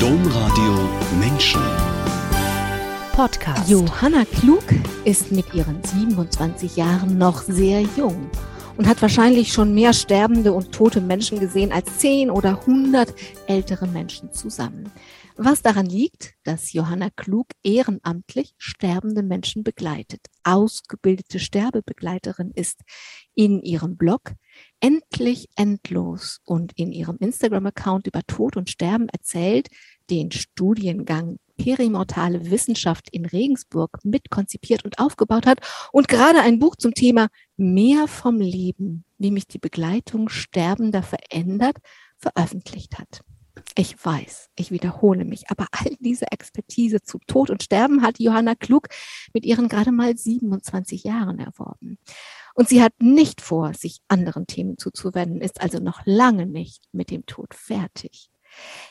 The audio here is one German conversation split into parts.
Domradio Menschen. Podcast. Johanna Klug ist mit ihren 27 Jahren noch sehr jung und hat wahrscheinlich schon mehr sterbende und tote Menschen gesehen als 10 oder 100 ältere Menschen zusammen. Was daran liegt, dass Johanna Klug ehrenamtlich sterbende Menschen begleitet. Ausgebildete Sterbebegleiterin ist in ihrem Blog endlich endlos und in ihrem Instagram-Account über Tod und Sterben erzählt, den Studiengang Perimortale Wissenschaft in Regensburg mitkonzipiert und aufgebaut hat und gerade ein Buch zum Thema Mehr vom Leben, wie mich die Begleitung Sterbender verändert, veröffentlicht hat. Ich weiß, ich wiederhole mich, aber all diese Expertise zu Tod und Sterben hat Johanna Klug mit ihren gerade mal 27 Jahren erworben. Und sie hat nicht vor, sich anderen Themen zuzuwenden, ist also noch lange nicht mit dem Tod fertig.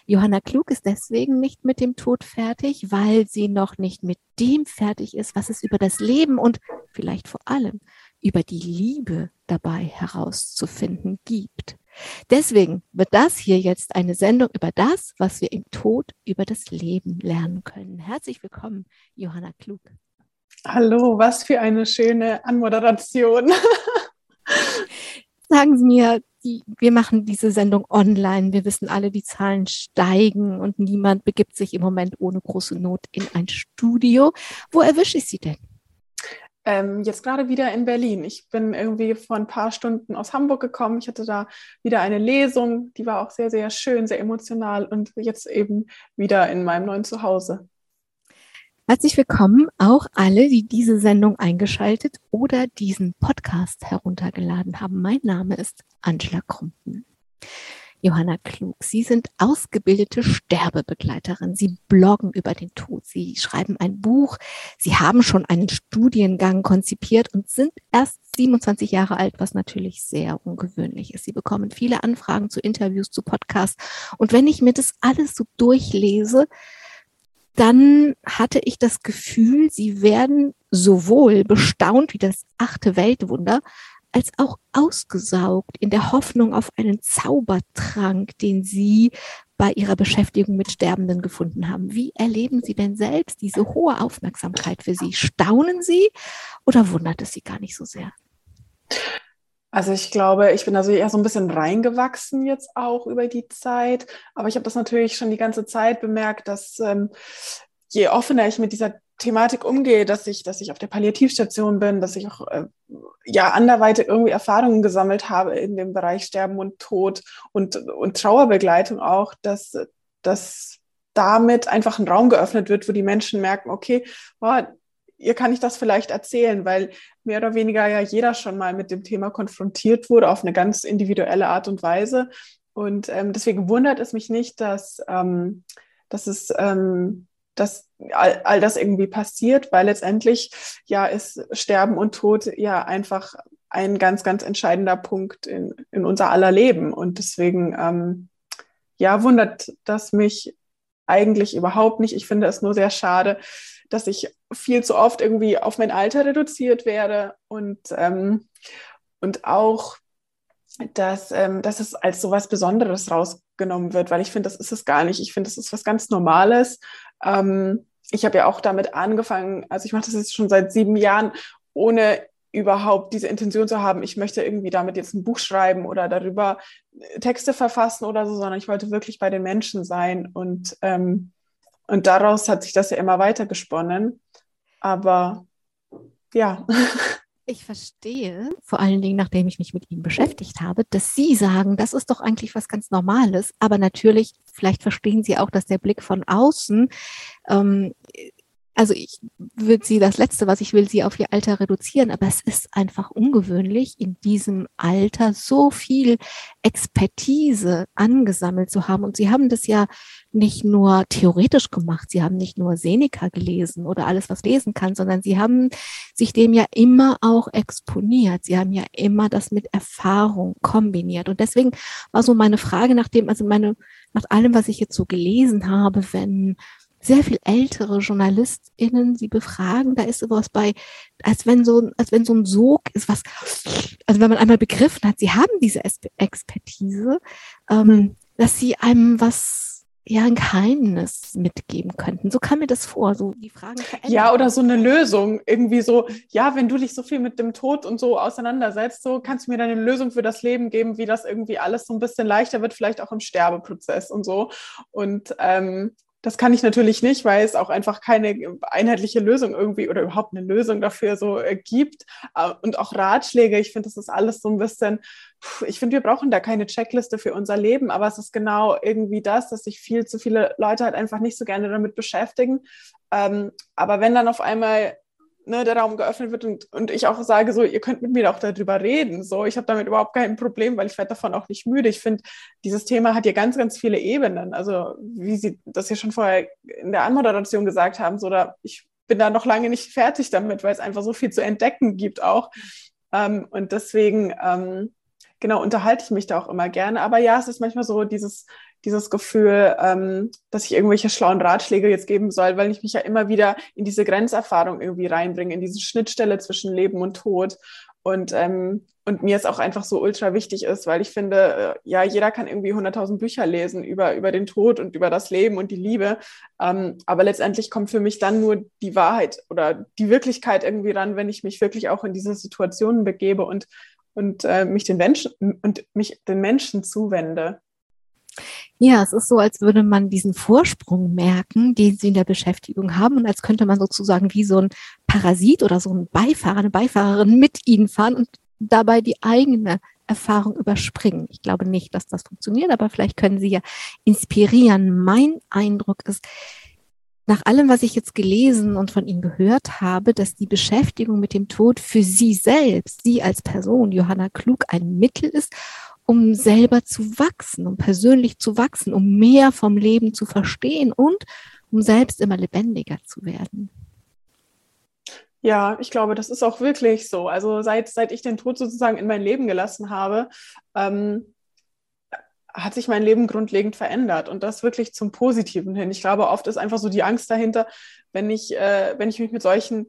Johanna Klug ist deswegen nicht mit dem Tod fertig, weil sie noch nicht mit dem fertig ist, was es über das Leben und vielleicht vor allem über die Liebe dabei herauszufinden gibt. Deswegen wird das hier jetzt eine Sendung über das, was wir im Tod über das Leben lernen können. Herzlich willkommen, Johanna Klug. Hallo, was für eine schöne Anmoderation. Sagen Sie mir, die, wir machen diese Sendung online. Wir wissen alle, die Zahlen steigen und niemand begibt sich im Moment ohne große Not in ein Studio. Wo erwische ich Sie denn? Ähm, jetzt gerade wieder in Berlin. Ich bin irgendwie vor ein paar Stunden aus Hamburg gekommen. Ich hatte da wieder eine Lesung, die war auch sehr, sehr schön, sehr emotional und jetzt eben wieder in meinem neuen Zuhause. Herzlich willkommen auch alle, die diese Sendung eingeschaltet oder diesen Podcast heruntergeladen haben. Mein Name ist Angela Krumpen. Johanna Klug. Sie sind ausgebildete Sterbebegleiterin. Sie bloggen über den Tod. Sie schreiben ein Buch. Sie haben schon einen Studiengang konzipiert und sind erst 27 Jahre alt, was natürlich sehr ungewöhnlich ist. Sie bekommen viele Anfragen zu Interviews, zu Podcasts. Und wenn ich mir das alles so durchlese, dann hatte ich das Gefühl, sie werden sowohl bestaunt wie das achte Weltwunder, als auch ausgesaugt in der Hoffnung auf einen Zaubertrank, den Sie bei Ihrer Beschäftigung mit Sterbenden gefunden haben. Wie erleben Sie denn selbst diese hohe Aufmerksamkeit für Sie? Staunen Sie oder wundert es Sie gar nicht so sehr? Also ich glaube, ich bin da so eher so ein bisschen reingewachsen jetzt auch über die Zeit. Aber ich habe das natürlich schon die ganze Zeit bemerkt, dass ähm, je offener ich mit dieser Thematik umgehe, dass ich, dass ich auf der Palliativstation bin, dass ich auch äh, ja anderweitig irgendwie Erfahrungen gesammelt habe in dem Bereich Sterben und Tod und, und Trauerbegleitung auch, dass, dass damit einfach ein Raum geöffnet wird, wo die Menschen merken, okay, boah, ihr kann ich das vielleicht erzählen, weil mehr oder weniger ja jeder schon mal mit dem Thema konfrontiert wurde auf eine ganz individuelle Art und Weise. Und ähm, deswegen wundert es mich nicht, dass, ähm, dass es ähm, dass all, all das irgendwie passiert, weil letztendlich ja ist Sterben und Tod ja einfach ein ganz, ganz entscheidender Punkt in, in unser aller Leben. Und deswegen, ähm, ja, wundert das mich eigentlich überhaupt nicht. Ich finde es nur sehr schade, dass ich viel zu oft irgendwie auf mein Alter reduziert werde. Und, ähm, und auch, dass, ähm, dass es als so was Besonderes rausgenommen wird, weil ich finde, das ist es gar nicht. Ich finde, das ist was ganz Normales. Ähm, ich habe ja auch damit angefangen, also ich mache das jetzt schon seit sieben Jahren, ohne überhaupt diese Intention zu haben, ich möchte irgendwie damit jetzt ein Buch schreiben oder darüber äh, Texte verfassen oder so, sondern ich wollte wirklich bei den Menschen sein. Und, ähm, und daraus hat sich das ja immer weiter gesponnen. Aber ja. Ich verstehe, vor allen Dingen, nachdem ich mich mit Ihnen beschäftigt habe, dass Sie sagen, das ist doch eigentlich was ganz Normales. Aber natürlich, vielleicht verstehen Sie auch, dass der Blick von außen ähm, also ich würde sie, das Letzte, was ich will, sie auf ihr Alter reduzieren, aber es ist einfach ungewöhnlich, in diesem Alter so viel Expertise angesammelt zu haben. Und sie haben das ja nicht nur theoretisch gemacht, sie haben nicht nur Seneca gelesen oder alles, was lesen kann, sondern sie haben sich dem ja immer auch exponiert. Sie haben ja immer das mit Erfahrung kombiniert. Und deswegen war so meine Frage nach dem, also meine, nach allem, was ich jetzt so gelesen habe, wenn sehr viel ältere JournalistInnen sie befragen, da ist sowas bei, als wenn so, als wenn so ein Sog ist, was, also wenn man einmal begriffen hat, sie haben diese Expertise, ähm, hm. dass sie einem was ja ein Geheimnis mitgeben könnten. So kam mir das vor, so die Fragen verändern. Ja, oder so eine Lösung. Irgendwie so, ja, wenn du dich so viel mit dem Tod und so auseinandersetzt, so kannst du mir dann eine Lösung für das Leben geben, wie das irgendwie alles so ein bisschen leichter wird, vielleicht auch im Sterbeprozess und so. Und ähm, das kann ich natürlich nicht, weil es auch einfach keine einheitliche Lösung irgendwie oder überhaupt eine Lösung dafür so äh, gibt. Äh, und auch Ratschläge, ich finde, das ist alles so ein bisschen, ich finde, wir brauchen da keine Checkliste für unser Leben, aber es ist genau irgendwie das, dass sich viel zu viele Leute halt einfach nicht so gerne damit beschäftigen. Ähm, aber wenn dann auf einmal ne, der Raum geöffnet wird und, und ich auch sage, so, ihr könnt mit mir auch darüber reden. So, ich habe damit überhaupt kein Problem, weil ich werde davon auch nicht müde. Ich finde, dieses Thema hat ja ganz, ganz viele Ebenen. Also, wie Sie das ja schon vorher in der Anmoderation gesagt haben, so, da, ich bin da noch lange nicht fertig damit, weil es einfach so viel zu entdecken gibt auch. Ähm, und deswegen, ähm, genau, unterhalte ich mich da auch immer gerne. Aber ja, es ist manchmal so dieses, dieses Gefühl, ähm, dass ich irgendwelche schlauen Ratschläge jetzt geben soll, weil ich mich ja immer wieder in diese Grenzerfahrung irgendwie reinbringe, in diese Schnittstelle zwischen Leben und Tod. Und, ähm, und mir es auch einfach so ultra wichtig ist, weil ich finde, äh, ja, jeder kann irgendwie 100.000 Bücher lesen über, über den Tod und über das Leben und die Liebe. Ähm, aber letztendlich kommt für mich dann nur die Wahrheit oder die Wirklichkeit irgendwie ran, wenn ich mich wirklich auch in diese Situationen begebe und, und äh, mich den Menschen und mich den Menschen zuwende. Ja, es ist so, als würde man diesen Vorsprung merken, den sie in der Beschäftigung haben und als könnte man sozusagen wie so ein Parasit oder so ein Beifahrer, eine Beifahrerin mit ihnen fahren und dabei die eigene Erfahrung überspringen. Ich glaube nicht, dass das funktioniert, aber vielleicht können Sie ja inspirieren. Mein Eindruck ist, nach allem, was ich jetzt gelesen und von Ihnen gehört habe, dass die Beschäftigung mit dem Tod für Sie selbst, Sie als Person, Johanna Klug, ein Mittel ist, um selber zu wachsen, um persönlich zu wachsen, um mehr vom Leben zu verstehen und um selbst immer lebendiger zu werden. Ja, ich glaube, das ist auch wirklich so. Also seit, seit ich den Tod sozusagen in mein Leben gelassen habe, ähm, hat sich mein Leben grundlegend verändert und das wirklich zum Positiven hin. Ich glaube, oft ist einfach so die Angst dahinter, wenn ich, äh, wenn ich mich mit solchen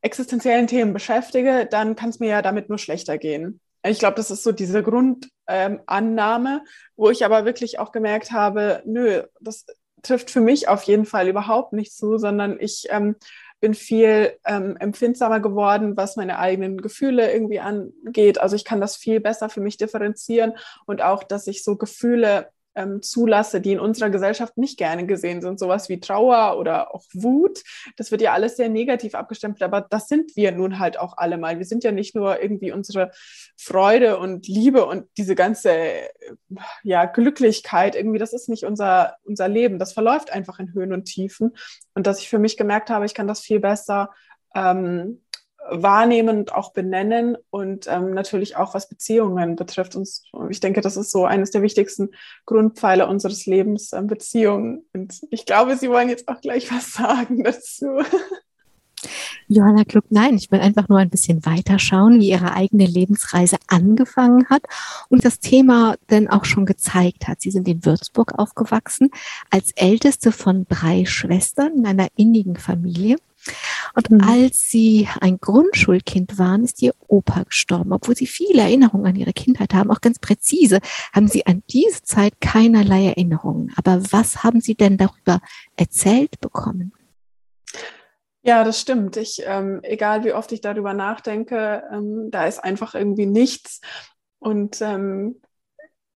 existenziellen Themen beschäftige, dann kann es mir ja damit nur schlechter gehen. Ich glaube, das ist so diese Grundannahme, ähm, wo ich aber wirklich auch gemerkt habe, nö, das trifft für mich auf jeden Fall überhaupt nicht zu, sondern ich ähm, bin viel ähm, empfindsamer geworden, was meine eigenen Gefühle irgendwie angeht. Also ich kann das viel besser für mich differenzieren und auch, dass ich so Gefühle ähm, zulasse, die in unserer Gesellschaft nicht gerne gesehen sind. Sowas wie Trauer oder auch Wut. Das wird ja alles sehr negativ abgestempelt, aber das sind wir nun halt auch alle mal. Wir sind ja nicht nur irgendwie unsere Freude und Liebe und diese ganze ja, Glücklichkeit. Irgendwie, das ist nicht unser, unser Leben. Das verläuft einfach in Höhen und Tiefen. Und dass ich für mich gemerkt habe, ich kann das viel besser ähm, wahrnehmen und auch benennen und ähm, natürlich auch was Beziehungen betrifft. Und ich denke, das ist so eines der wichtigsten Grundpfeiler unseres Lebens, ähm, Beziehungen. Und ich glaube, Sie wollen jetzt auch gleich was sagen dazu. Johanna Klug, nein, ich will einfach nur ein bisschen weiterschauen, wie ihre eigene Lebensreise angefangen hat und das Thema denn auch schon gezeigt hat. Sie sind in Würzburg aufgewachsen, als älteste von drei Schwestern in einer innigen Familie. Und mhm. als sie ein Grundschulkind waren, ist ihr Opa gestorben. Obwohl sie viele Erinnerungen an ihre Kindheit haben, auch ganz präzise, haben sie an diese Zeit keinerlei Erinnerungen. Aber was haben sie denn darüber erzählt bekommen? Ja, das stimmt. Ich, ähm, egal wie oft ich darüber nachdenke, ähm, da ist einfach irgendwie nichts. Und ähm,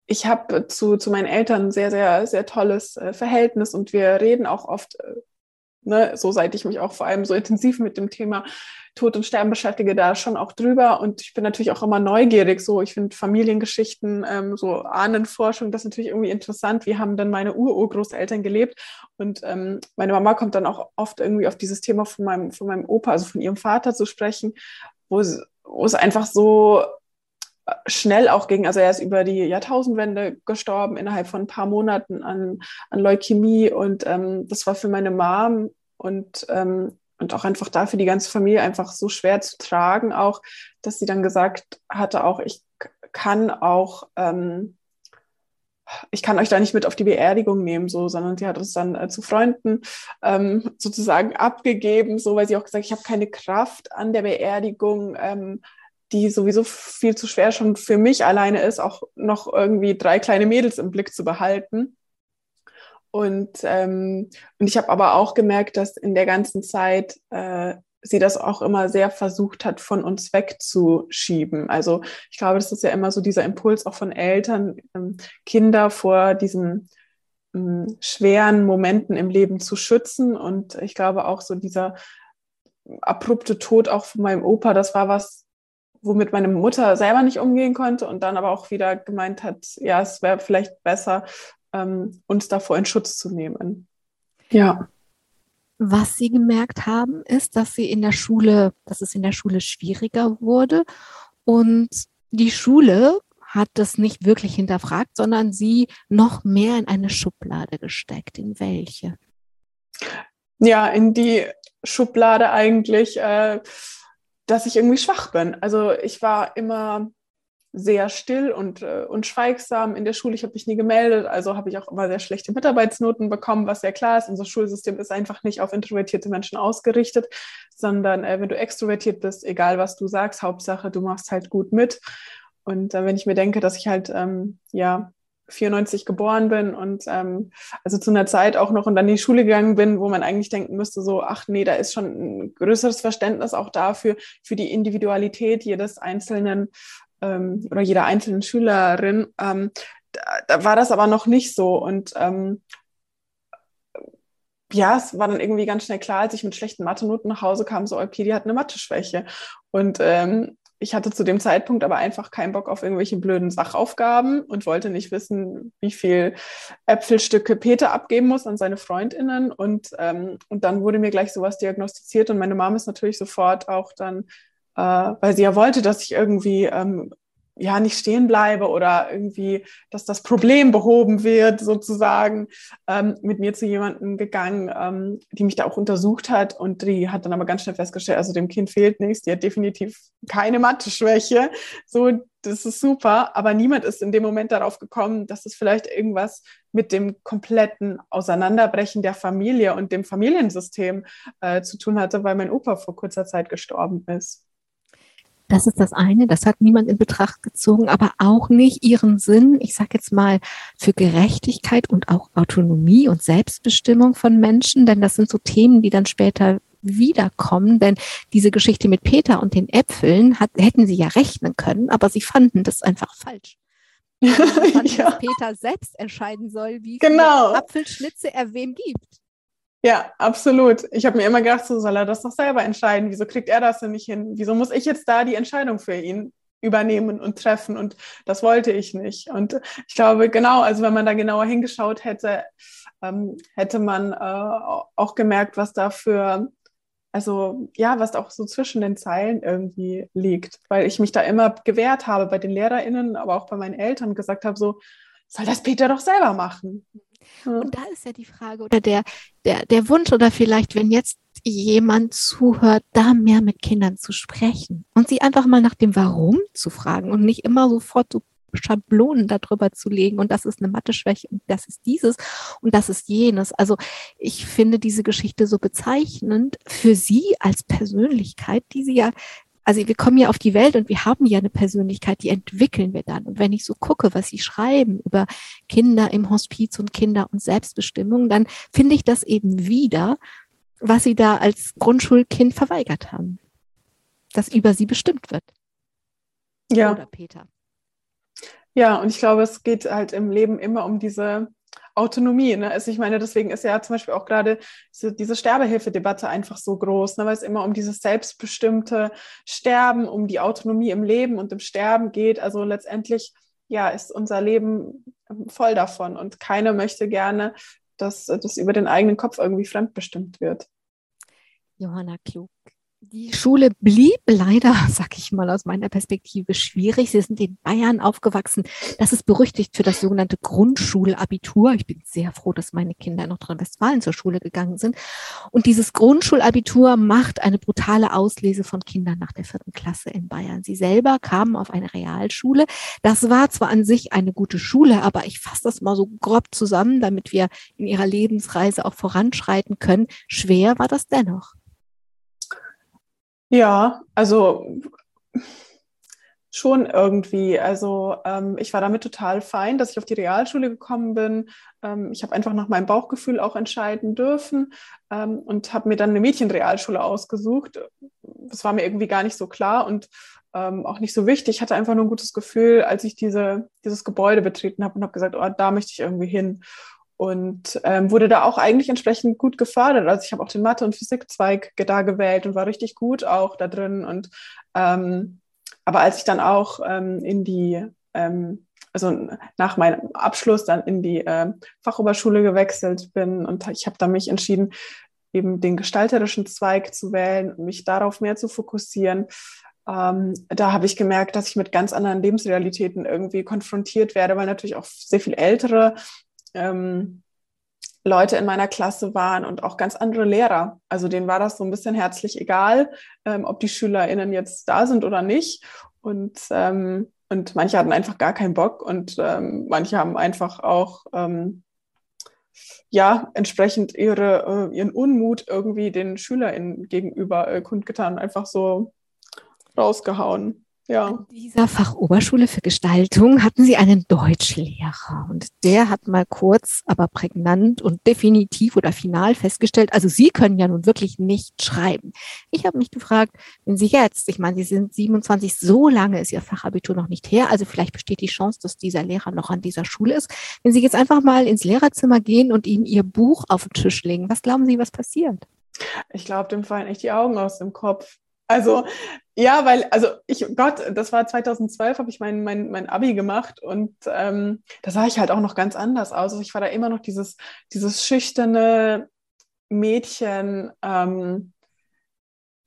ich habe zu, zu meinen Eltern ein sehr, sehr, sehr tolles äh, Verhältnis und wir reden auch oft äh, ne, so seit ich mich auch vor allem so intensiv mit dem Thema Tod und Sterben beschäftige, da schon auch drüber. Und ich bin natürlich auch immer neugierig. So, ich finde Familiengeschichten, ähm, so Ahnenforschung, das ist natürlich irgendwie interessant. Wie haben denn meine Urgroßeltern gelebt? Und ähm, meine Mama kommt dann auch oft irgendwie auf dieses Thema von meinem, von meinem Opa, also von ihrem Vater zu sprechen, wo es, einfach so schnell auch ging. Also er ist über die Jahrtausendwende gestorben, innerhalb von ein paar Monaten an, an Leukämie. Und ähm, das war für meine Mom und, ähm, und auch einfach da für die ganze Familie einfach so schwer zu tragen, auch, dass sie dann gesagt hatte, auch ich kann auch, ähm, ich kann euch da nicht mit auf die Beerdigung nehmen, so, sondern sie hat uns dann äh, zu Freunden ähm, sozusagen abgegeben, so, weil sie auch gesagt, ich habe keine Kraft an der Beerdigung, ähm, die sowieso viel zu schwer schon für mich alleine ist, auch noch irgendwie drei kleine Mädels im Blick zu behalten. Und, ähm, und ich habe aber auch gemerkt, dass in der ganzen Zeit äh, sie das auch immer sehr versucht hat, von uns wegzuschieben. Also ich glaube, das ist ja immer so dieser Impuls auch von Eltern, ähm, Kinder vor diesen ähm, schweren Momenten im Leben zu schützen. Und ich glaube auch so dieser abrupte Tod auch von meinem Opa, das war was, womit meine Mutter selber nicht umgehen konnte und dann aber auch wieder gemeint hat, ja, es wäre vielleicht besser, ähm, uns davor in Schutz zu nehmen. Ja. Was Sie gemerkt haben, ist, dass Sie in der Schule, dass es in der Schule schwieriger wurde und die Schule hat das nicht wirklich hinterfragt, sondern sie noch mehr in eine Schublade gesteckt. In welche? Ja, in die Schublade eigentlich, äh, dass ich irgendwie schwach bin. Also ich war immer sehr still und, äh, und schweigsam in der Schule. Ich habe mich nie gemeldet, also habe ich auch immer sehr schlechte Mitarbeitsnoten bekommen, was sehr klar ist. Unser Schulsystem ist einfach nicht auf introvertierte Menschen ausgerichtet, sondern äh, wenn du extrovertiert bist, egal was du sagst, Hauptsache du machst halt gut mit. Und äh, wenn ich mir denke, dass ich halt ähm, ja 94 geboren bin und ähm, also zu einer Zeit auch noch und dann in die Schule gegangen bin, wo man eigentlich denken müsste, so, ach nee, da ist schon ein größeres Verständnis auch dafür, für die Individualität jedes einzelnen ähm, oder jeder einzelnen Schülerin. Ähm, da, da, war das aber noch nicht so und ähm, ja, es war dann irgendwie ganz schnell klar, als ich mit schlechten Mathe-Noten nach Hause kam, so, okay, die hat eine Mathe-Schwäche. Und ähm, ich hatte zu dem Zeitpunkt aber einfach keinen Bock auf irgendwelche blöden Sachaufgaben und wollte nicht wissen, wie viel Äpfelstücke Peter abgeben muss an seine Freundinnen. Und, ähm, und dann wurde mir gleich sowas diagnostiziert und meine Mom ist natürlich sofort auch dann, äh, weil sie ja wollte, dass ich irgendwie ähm, ja nicht stehen bleibe oder irgendwie, dass das Problem behoben wird, sozusagen, ähm, mit mir zu jemandem gegangen, ähm, die mich da auch untersucht hat und die hat dann aber ganz schnell festgestellt, also dem Kind fehlt nichts, die hat definitiv keine Mathe-Schwäche, so, das ist super, aber niemand ist in dem Moment darauf gekommen, dass es vielleicht irgendwas mit dem kompletten Auseinanderbrechen der Familie und dem Familiensystem äh, zu tun hatte, weil mein Opa vor kurzer Zeit gestorben ist. Das ist das eine, das hat niemand in Betracht gezogen, aber auch nicht ihren Sinn, ich sage jetzt mal, für Gerechtigkeit und auch Autonomie und Selbstbestimmung von Menschen, denn das sind so Themen, die dann später wiederkommen, denn diese Geschichte mit Peter und den Äpfeln hat, hätten sie ja rechnen können, aber sie fanden das einfach falsch. Fanden, ja. dass Peter selbst entscheiden soll, wie genau. viele Apfelschnitze er wem gibt. Ja, absolut. Ich habe mir immer gedacht, so soll er das doch selber entscheiden. Wieso kriegt er das denn nicht hin? Wieso muss ich jetzt da die Entscheidung für ihn übernehmen und treffen? Und das wollte ich nicht. Und ich glaube, genau, also wenn man da genauer hingeschaut hätte, ähm, hätte man äh, auch gemerkt, was da für, also ja, was auch so zwischen den Zeilen irgendwie liegt. Weil ich mich da immer gewehrt habe bei den LehrerInnen, aber auch bei meinen Eltern gesagt habe, so, soll das Peter doch selber machen. Und da ist ja die Frage oder der, der, der Wunsch oder vielleicht, wenn jetzt jemand zuhört, da mehr mit Kindern zu sprechen und sie einfach mal nach dem Warum zu fragen und nicht immer sofort so Schablonen darüber zu legen und das ist eine Mathe-Schwäche und das ist dieses und das ist jenes. Also ich finde diese Geschichte so bezeichnend für Sie als Persönlichkeit, die Sie ja also wir kommen ja auf die Welt und wir haben ja eine Persönlichkeit, die entwickeln wir dann. Und wenn ich so gucke, was sie schreiben über Kinder im Hospiz und Kinder und Selbstbestimmung, dann finde ich das eben wieder, was sie da als Grundschulkind verweigert haben. Dass über sie bestimmt wird. Ja. Oder Peter. Ja, und ich glaube, es geht halt im Leben immer um diese Autonomie. Ne? Also ich meine, deswegen ist ja zum Beispiel auch gerade diese, diese Sterbehilfedebatte einfach so groß, ne? weil es immer um dieses selbstbestimmte Sterben, um die Autonomie im Leben und im Sterben geht. Also letztendlich ja, ist unser Leben voll davon und keiner möchte gerne, dass das über den eigenen Kopf irgendwie fremdbestimmt wird. Johanna Klug, die Schule blieb leider, sag ich mal aus meiner Perspektive, schwierig. Sie sind in Bayern aufgewachsen. Das ist berüchtigt für das sogenannte Grundschulabitur. Ich bin sehr froh, dass meine Kinder in Nordrhein-Westfalen zur Schule gegangen sind. Und dieses Grundschulabitur macht eine brutale Auslese von Kindern nach der vierten Klasse in Bayern. Sie selber kamen auf eine Realschule. Das war zwar an sich eine gute Schule, aber ich fasse das mal so grob zusammen, damit wir in ihrer Lebensreise auch voranschreiten können. Schwer war das dennoch. Ja, also schon irgendwie. Also ähm, ich war damit total fein, dass ich auf die Realschule gekommen bin. Ähm, ich habe einfach nach meinem Bauchgefühl auch entscheiden dürfen ähm, und habe mir dann eine Mädchenrealschule ausgesucht. Das war mir irgendwie gar nicht so klar und ähm, auch nicht so wichtig. Ich hatte einfach nur ein gutes Gefühl, als ich diese, dieses Gebäude betreten habe und habe gesagt, oh, da möchte ich irgendwie hin. Und ähm, wurde da auch eigentlich entsprechend gut gefördert. Also ich habe auch den Mathe- und Physikzweig da gewählt und war richtig gut auch da drin. Und ähm, aber als ich dann auch ähm, in die, ähm, also nach meinem Abschluss dann in die äh, Fachoberschule gewechselt bin und ich habe da mich entschieden, eben den gestalterischen Zweig zu wählen, mich darauf mehr zu fokussieren, ähm, da habe ich gemerkt, dass ich mit ganz anderen Lebensrealitäten irgendwie konfrontiert werde, weil natürlich auch sehr viel ältere ähm, Leute in meiner Klasse waren und auch ganz andere Lehrer. Also denen war das so ein bisschen herzlich egal, ähm, ob die SchülerInnen jetzt da sind oder nicht. Und, ähm, und manche hatten einfach gar keinen Bock und ähm, manche haben einfach auch ähm, ja, entsprechend ihre, äh, ihren Unmut irgendwie den SchülerInnen gegenüber äh, kundgetan. Einfach so, rausgehauen. Ja. An dieser Fachoberschule für Gestaltung hatten Sie einen Deutschlehrer und der hat mal kurz, aber prägnant und definitiv oder final festgestellt, also Sie können ja nun wirklich nicht schreiben. Ich habe mich gefragt, wenn Sie jetzt, ich meine, Sie sind 27, so lange ist Ihr Fachabitur noch nicht her, also vielleicht besteht die Chance, dass dieser Lehrer noch an dieser Schule ist. Wenn Sie jetzt einfach mal ins Lehrerzimmer gehen und ihm Ihr Buch auf den Tisch legen, was glauben Sie, was passiert? Ich glaube, dem fallen echt die Augen aus dem Kopf. Also ja, weil, also ich, Gott, das war 2012, habe ich mein, mein, mein Abi gemacht und ähm, da sah ich halt auch noch ganz anders aus. Also ich war da immer noch dieses, dieses schüchterne Mädchen, ähm,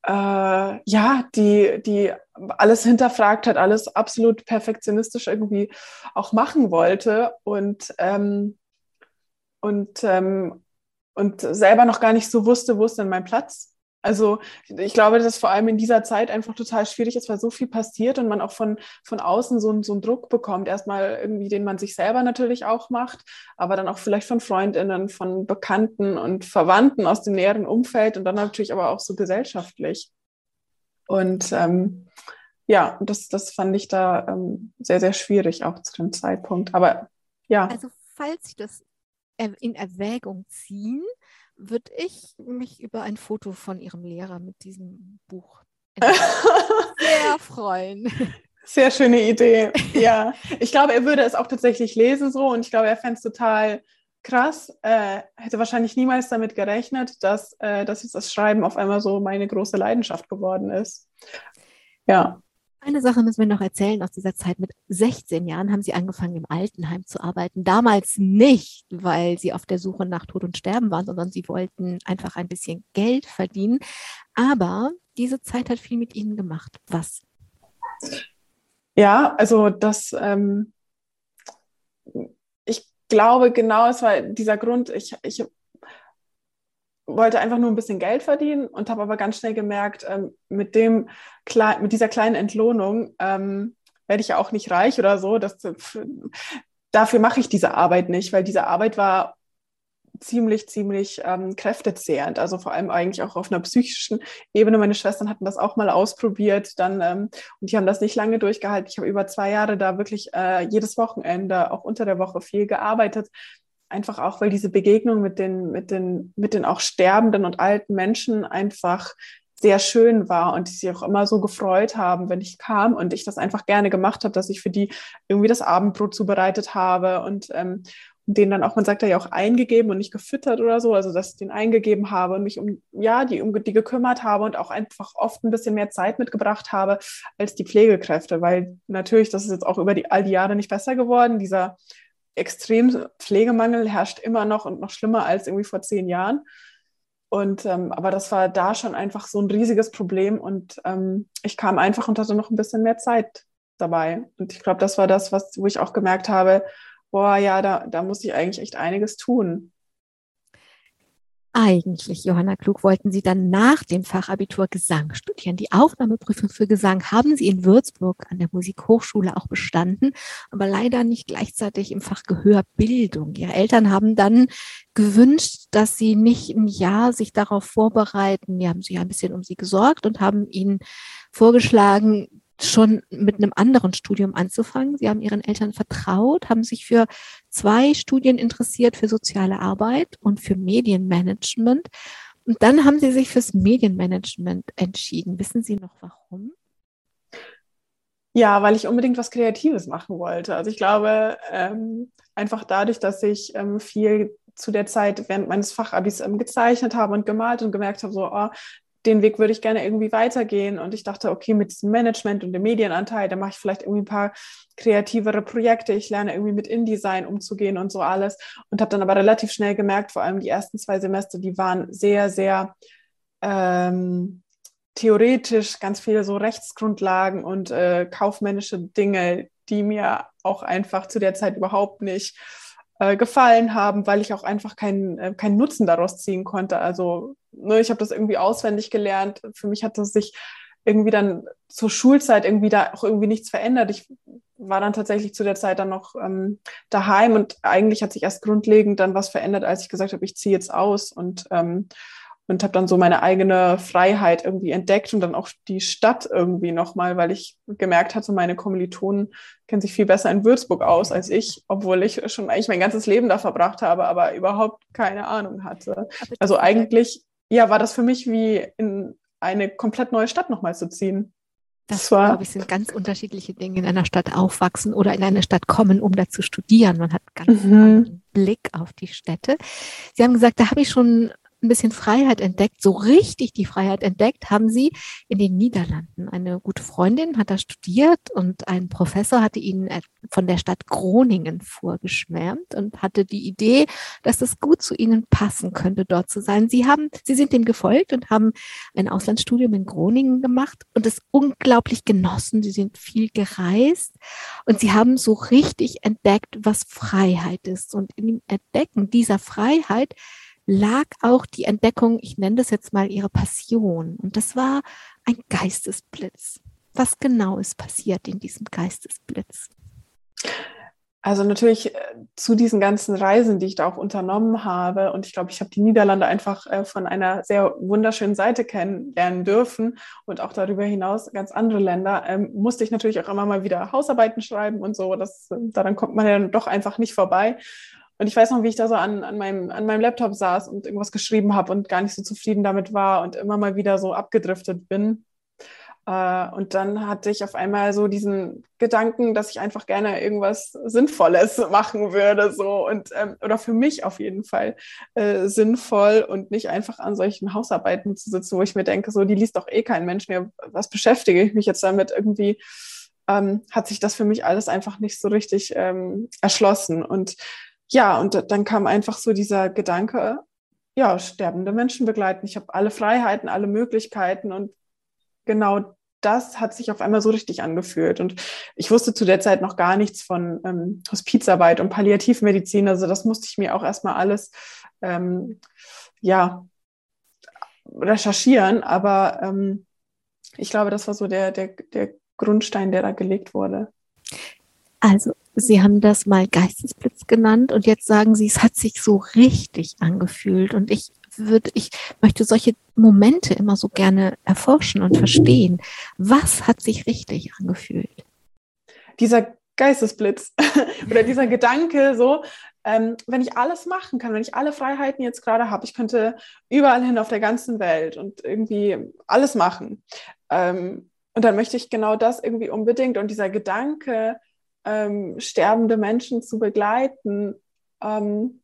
äh, ja, die, die alles hinterfragt hat, alles absolut perfektionistisch irgendwie auch machen wollte und, ähm, und, ähm, und selber noch gar nicht so wusste, wo ist denn mein Platz also ich glaube, dass vor allem in dieser Zeit einfach total schwierig ist, weil so viel passiert und man auch von, von außen so, so einen Druck bekommt. Erstmal irgendwie, den man sich selber natürlich auch macht, aber dann auch vielleicht von Freundinnen, von Bekannten und Verwandten aus dem näheren Umfeld und dann natürlich aber auch so gesellschaftlich. Und ähm, ja, das, das fand ich da ähm, sehr, sehr schwierig auch zu dem Zeitpunkt. Aber ja. Also falls Sie das in Erwägung ziehen, würde ich mich über ein Foto von Ihrem Lehrer mit diesem Buch sehr freuen. Sehr schöne Idee. Ja, ich glaube, er würde es auch tatsächlich lesen so und ich glaube, er fände es total krass. Äh, hätte wahrscheinlich niemals damit gerechnet, dass, äh, dass jetzt das Schreiben auf einmal so meine große Leidenschaft geworden ist. Ja. Eine Sache müssen wir noch erzählen aus dieser Zeit. Mit 16 Jahren haben Sie angefangen, im Altenheim zu arbeiten. Damals nicht, weil Sie auf der Suche nach Tod und Sterben waren, sondern Sie wollten einfach ein bisschen Geld verdienen. Aber diese Zeit hat viel mit Ihnen gemacht. Was? Ja, also das, ähm, ich glaube genau, es war dieser Grund, ich, ich wollte einfach nur ein bisschen Geld verdienen und habe aber ganz schnell gemerkt, ähm, mit, dem, mit dieser kleinen Entlohnung ähm, werde ich ja auch nicht reich oder so. Das, dafür mache ich diese Arbeit nicht, weil diese Arbeit war ziemlich, ziemlich ähm, kräftezehrend. Also vor allem eigentlich auch auf einer psychischen Ebene. Meine Schwestern hatten das auch mal ausprobiert, dann ähm, und die haben das nicht lange durchgehalten. Ich habe über zwei Jahre da wirklich äh, jedes Wochenende, auch unter der Woche viel gearbeitet, einfach auch, weil diese Begegnung mit den, mit den, mit den auch sterbenden und alten Menschen einfach sehr schön war und die sich auch immer so gefreut haben, wenn ich kam und ich das einfach gerne gemacht habe, dass ich für die irgendwie das Abendbrot zubereitet habe und ähm, den dann auch, man sagt ja auch eingegeben und nicht gefüttert oder so, also dass ich den eingegeben habe und mich um, ja, die um die gekümmert habe und auch einfach oft ein bisschen mehr Zeit mitgebracht habe als die Pflegekräfte, weil natürlich, das ist jetzt auch über die, all die Jahre nicht besser geworden, dieser extrem Pflegemangel herrscht immer noch und noch schlimmer als irgendwie vor zehn Jahren. Und ähm, aber das war da schon einfach so ein riesiges Problem und ähm, ich kam einfach und hatte noch ein bisschen mehr Zeit dabei. Und ich glaube, das war das, was, wo ich auch gemerkt habe, boah, ja, da, da muss ich eigentlich echt einiges tun. Eigentlich, Johanna Klug, wollten Sie dann nach dem Fachabitur Gesang studieren. Die Aufnahmeprüfung für Gesang haben Sie in Würzburg an der Musikhochschule auch bestanden, aber leider nicht gleichzeitig im Fach Gehörbildung. Ihre Eltern haben dann gewünscht, dass Sie nicht ein Jahr sich darauf vorbereiten. Wir haben Sie ein bisschen um Sie gesorgt und haben Ihnen vorgeschlagen, schon mit einem anderen Studium anzufangen. Sie haben Ihren Eltern vertraut, haben sich für zwei Studien interessiert, für soziale Arbeit und für Medienmanagement. Und dann haben Sie sich fürs Medienmanagement entschieden. Wissen Sie noch warum? Ja, weil ich unbedingt was Kreatives machen wollte. Also ich glaube, ähm, einfach dadurch, dass ich ähm, viel zu der Zeit während meines Fachabis ähm, gezeichnet habe und gemalt und gemerkt habe, so, oh, den Weg würde ich gerne irgendwie weitergehen. Und ich dachte, okay, mit diesem Management und dem Medienanteil, da mache ich vielleicht irgendwie ein paar kreativere Projekte. Ich lerne irgendwie mit InDesign umzugehen und so alles. Und habe dann aber relativ schnell gemerkt, vor allem die ersten zwei Semester, die waren sehr, sehr ähm, theoretisch, ganz viele so Rechtsgrundlagen und äh, kaufmännische Dinge, die mir auch einfach zu der Zeit überhaupt nicht äh, gefallen haben, weil ich auch einfach keinen, äh, keinen Nutzen daraus ziehen konnte. Also ne, ich habe das irgendwie auswendig gelernt. Für mich hat das sich irgendwie dann zur Schulzeit irgendwie da auch irgendwie nichts verändert. Ich war dann tatsächlich zu der Zeit dann noch ähm, daheim und eigentlich hat sich erst grundlegend dann was verändert, als ich gesagt habe, ich ziehe jetzt aus und ähm, und habe dann so meine eigene Freiheit irgendwie entdeckt und dann auch die Stadt irgendwie nochmal, weil ich gemerkt hatte, meine Kommilitonen kennen sich viel besser in Würzburg aus als ich, obwohl ich schon eigentlich mein ganzes Leben da verbracht habe, aber überhaupt keine Ahnung hatte. Also eigentlich, ja, war das für mich wie in eine komplett neue Stadt nochmal zu ziehen. Das, war, glaube ich, sind ganz unterschiedliche Dinge in einer Stadt aufwachsen oder in eine Stadt kommen, um da zu studieren. Man hat ganz mhm. anderen Blick auf die Städte. Sie haben gesagt, da habe ich schon ein bisschen Freiheit entdeckt, so richtig die Freiheit entdeckt, haben sie in den Niederlanden. Eine gute Freundin hat da studiert und ein Professor hatte ihnen von der Stadt Groningen vorgeschwärmt und hatte die Idee, dass es gut zu ihnen passen könnte, dort zu sein. Sie haben, sie sind dem gefolgt und haben ein Auslandsstudium in Groningen gemacht und es unglaublich genossen. Sie sind viel gereist und sie haben so richtig entdeckt, was Freiheit ist. Und in dem Entdecken dieser Freiheit lag auch die Entdeckung, ich nenne das jetzt mal ihre Passion. Und das war ein Geistesblitz. Was genau ist passiert in diesem Geistesblitz? Also natürlich äh, zu diesen ganzen Reisen, die ich da auch unternommen habe. Und ich glaube, ich habe die Niederlande einfach äh, von einer sehr wunderschönen Seite kennenlernen dürfen und auch darüber hinaus ganz andere Länder. Ähm, musste ich natürlich auch immer mal wieder Hausarbeiten schreiben und so. Das, äh, daran kommt man ja doch einfach nicht vorbei. Und ich weiß noch, wie ich da so an, an, meinem, an meinem Laptop saß und irgendwas geschrieben habe und gar nicht so zufrieden damit war und immer mal wieder so abgedriftet bin. Äh, und dann hatte ich auf einmal so diesen Gedanken, dass ich einfach gerne irgendwas Sinnvolles machen würde, so und ähm, oder für mich auf jeden Fall äh, sinnvoll und nicht einfach an solchen Hausarbeiten zu sitzen, wo ich mir denke, so die liest doch eh kein Mensch mehr. Was beschäftige ich mich jetzt damit irgendwie? Ähm, hat sich das für mich alles einfach nicht so richtig ähm, erschlossen und ja, und dann kam einfach so dieser Gedanke, ja, sterbende Menschen begleiten. Ich habe alle Freiheiten, alle Möglichkeiten und genau das hat sich auf einmal so richtig angefühlt. Und ich wusste zu der Zeit noch gar nichts von ähm, Hospizarbeit und Palliativmedizin. Also das musste ich mir auch erstmal alles ähm, ja, recherchieren. Aber ähm, ich glaube, das war so der, der, der Grundstein, der da gelegt wurde. Also, Sie haben das mal Geistesblitz genannt und jetzt sagen Sie, es hat sich so richtig angefühlt. Und ich würde, ich möchte solche Momente immer so gerne erforschen und verstehen. Was hat sich richtig angefühlt? Dieser Geistesblitz oder dieser Gedanke, so, ähm, wenn ich alles machen kann, wenn ich alle Freiheiten jetzt gerade habe, ich könnte überall hin auf der ganzen Welt und irgendwie alles machen. Ähm, und dann möchte ich genau das irgendwie unbedingt. Und dieser Gedanke, ähm, sterbende Menschen zu begleiten. Ähm,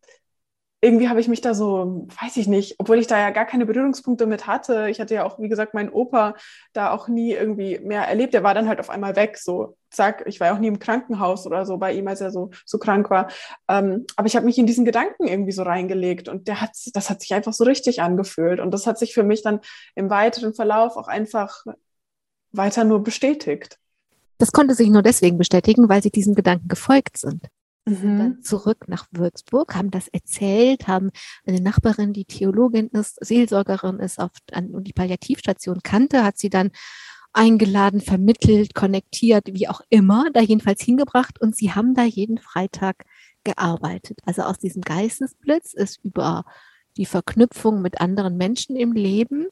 irgendwie habe ich mich da so, weiß ich nicht, obwohl ich da ja gar keine Berührungspunkte mit hatte. Ich hatte ja auch, wie gesagt, meinen Opa da auch nie irgendwie mehr erlebt. Der war dann halt auf einmal weg, so zack. Ich war ja auch nie im Krankenhaus oder so bei ihm, als er so, so krank war. Ähm, aber ich habe mich in diesen Gedanken irgendwie so reingelegt und der hat, das hat sich einfach so richtig angefühlt. Und das hat sich für mich dann im weiteren Verlauf auch einfach weiter nur bestätigt. Das konnte sich nur deswegen bestätigen, weil sie diesem Gedanken gefolgt sind. Mhm. Dann zurück nach Würzburg, haben das erzählt, haben eine Nachbarin, die Theologin ist, Seelsorgerin ist auf, an, und die Palliativstation kannte, hat sie dann eingeladen, vermittelt, konnektiert, wie auch immer, da jedenfalls hingebracht und sie haben da jeden Freitag gearbeitet. Also aus diesem Geistesblitz ist über die Verknüpfung mit anderen Menschen im Leben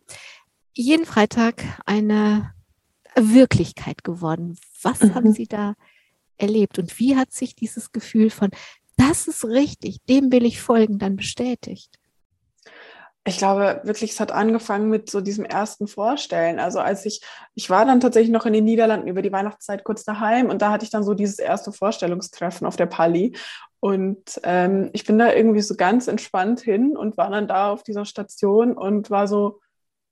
jeden Freitag eine Wirklichkeit geworden. Was mhm. haben Sie da erlebt und wie hat sich dieses Gefühl von, das ist richtig, dem will ich folgen, dann bestätigt? ich glaube wirklich, es hat angefangen mit so diesem ersten Vorstellen. Also als ich, ich war dann tatsächlich noch in den Niederlanden über die Weihnachtszeit kurz daheim und da hatte ich dann so dieses erste Vorstellungstreffen auf der Pali. Und ähm, ich bin da irgendwie so ganz entspannt hin und war dann da auf dieser Station und war so,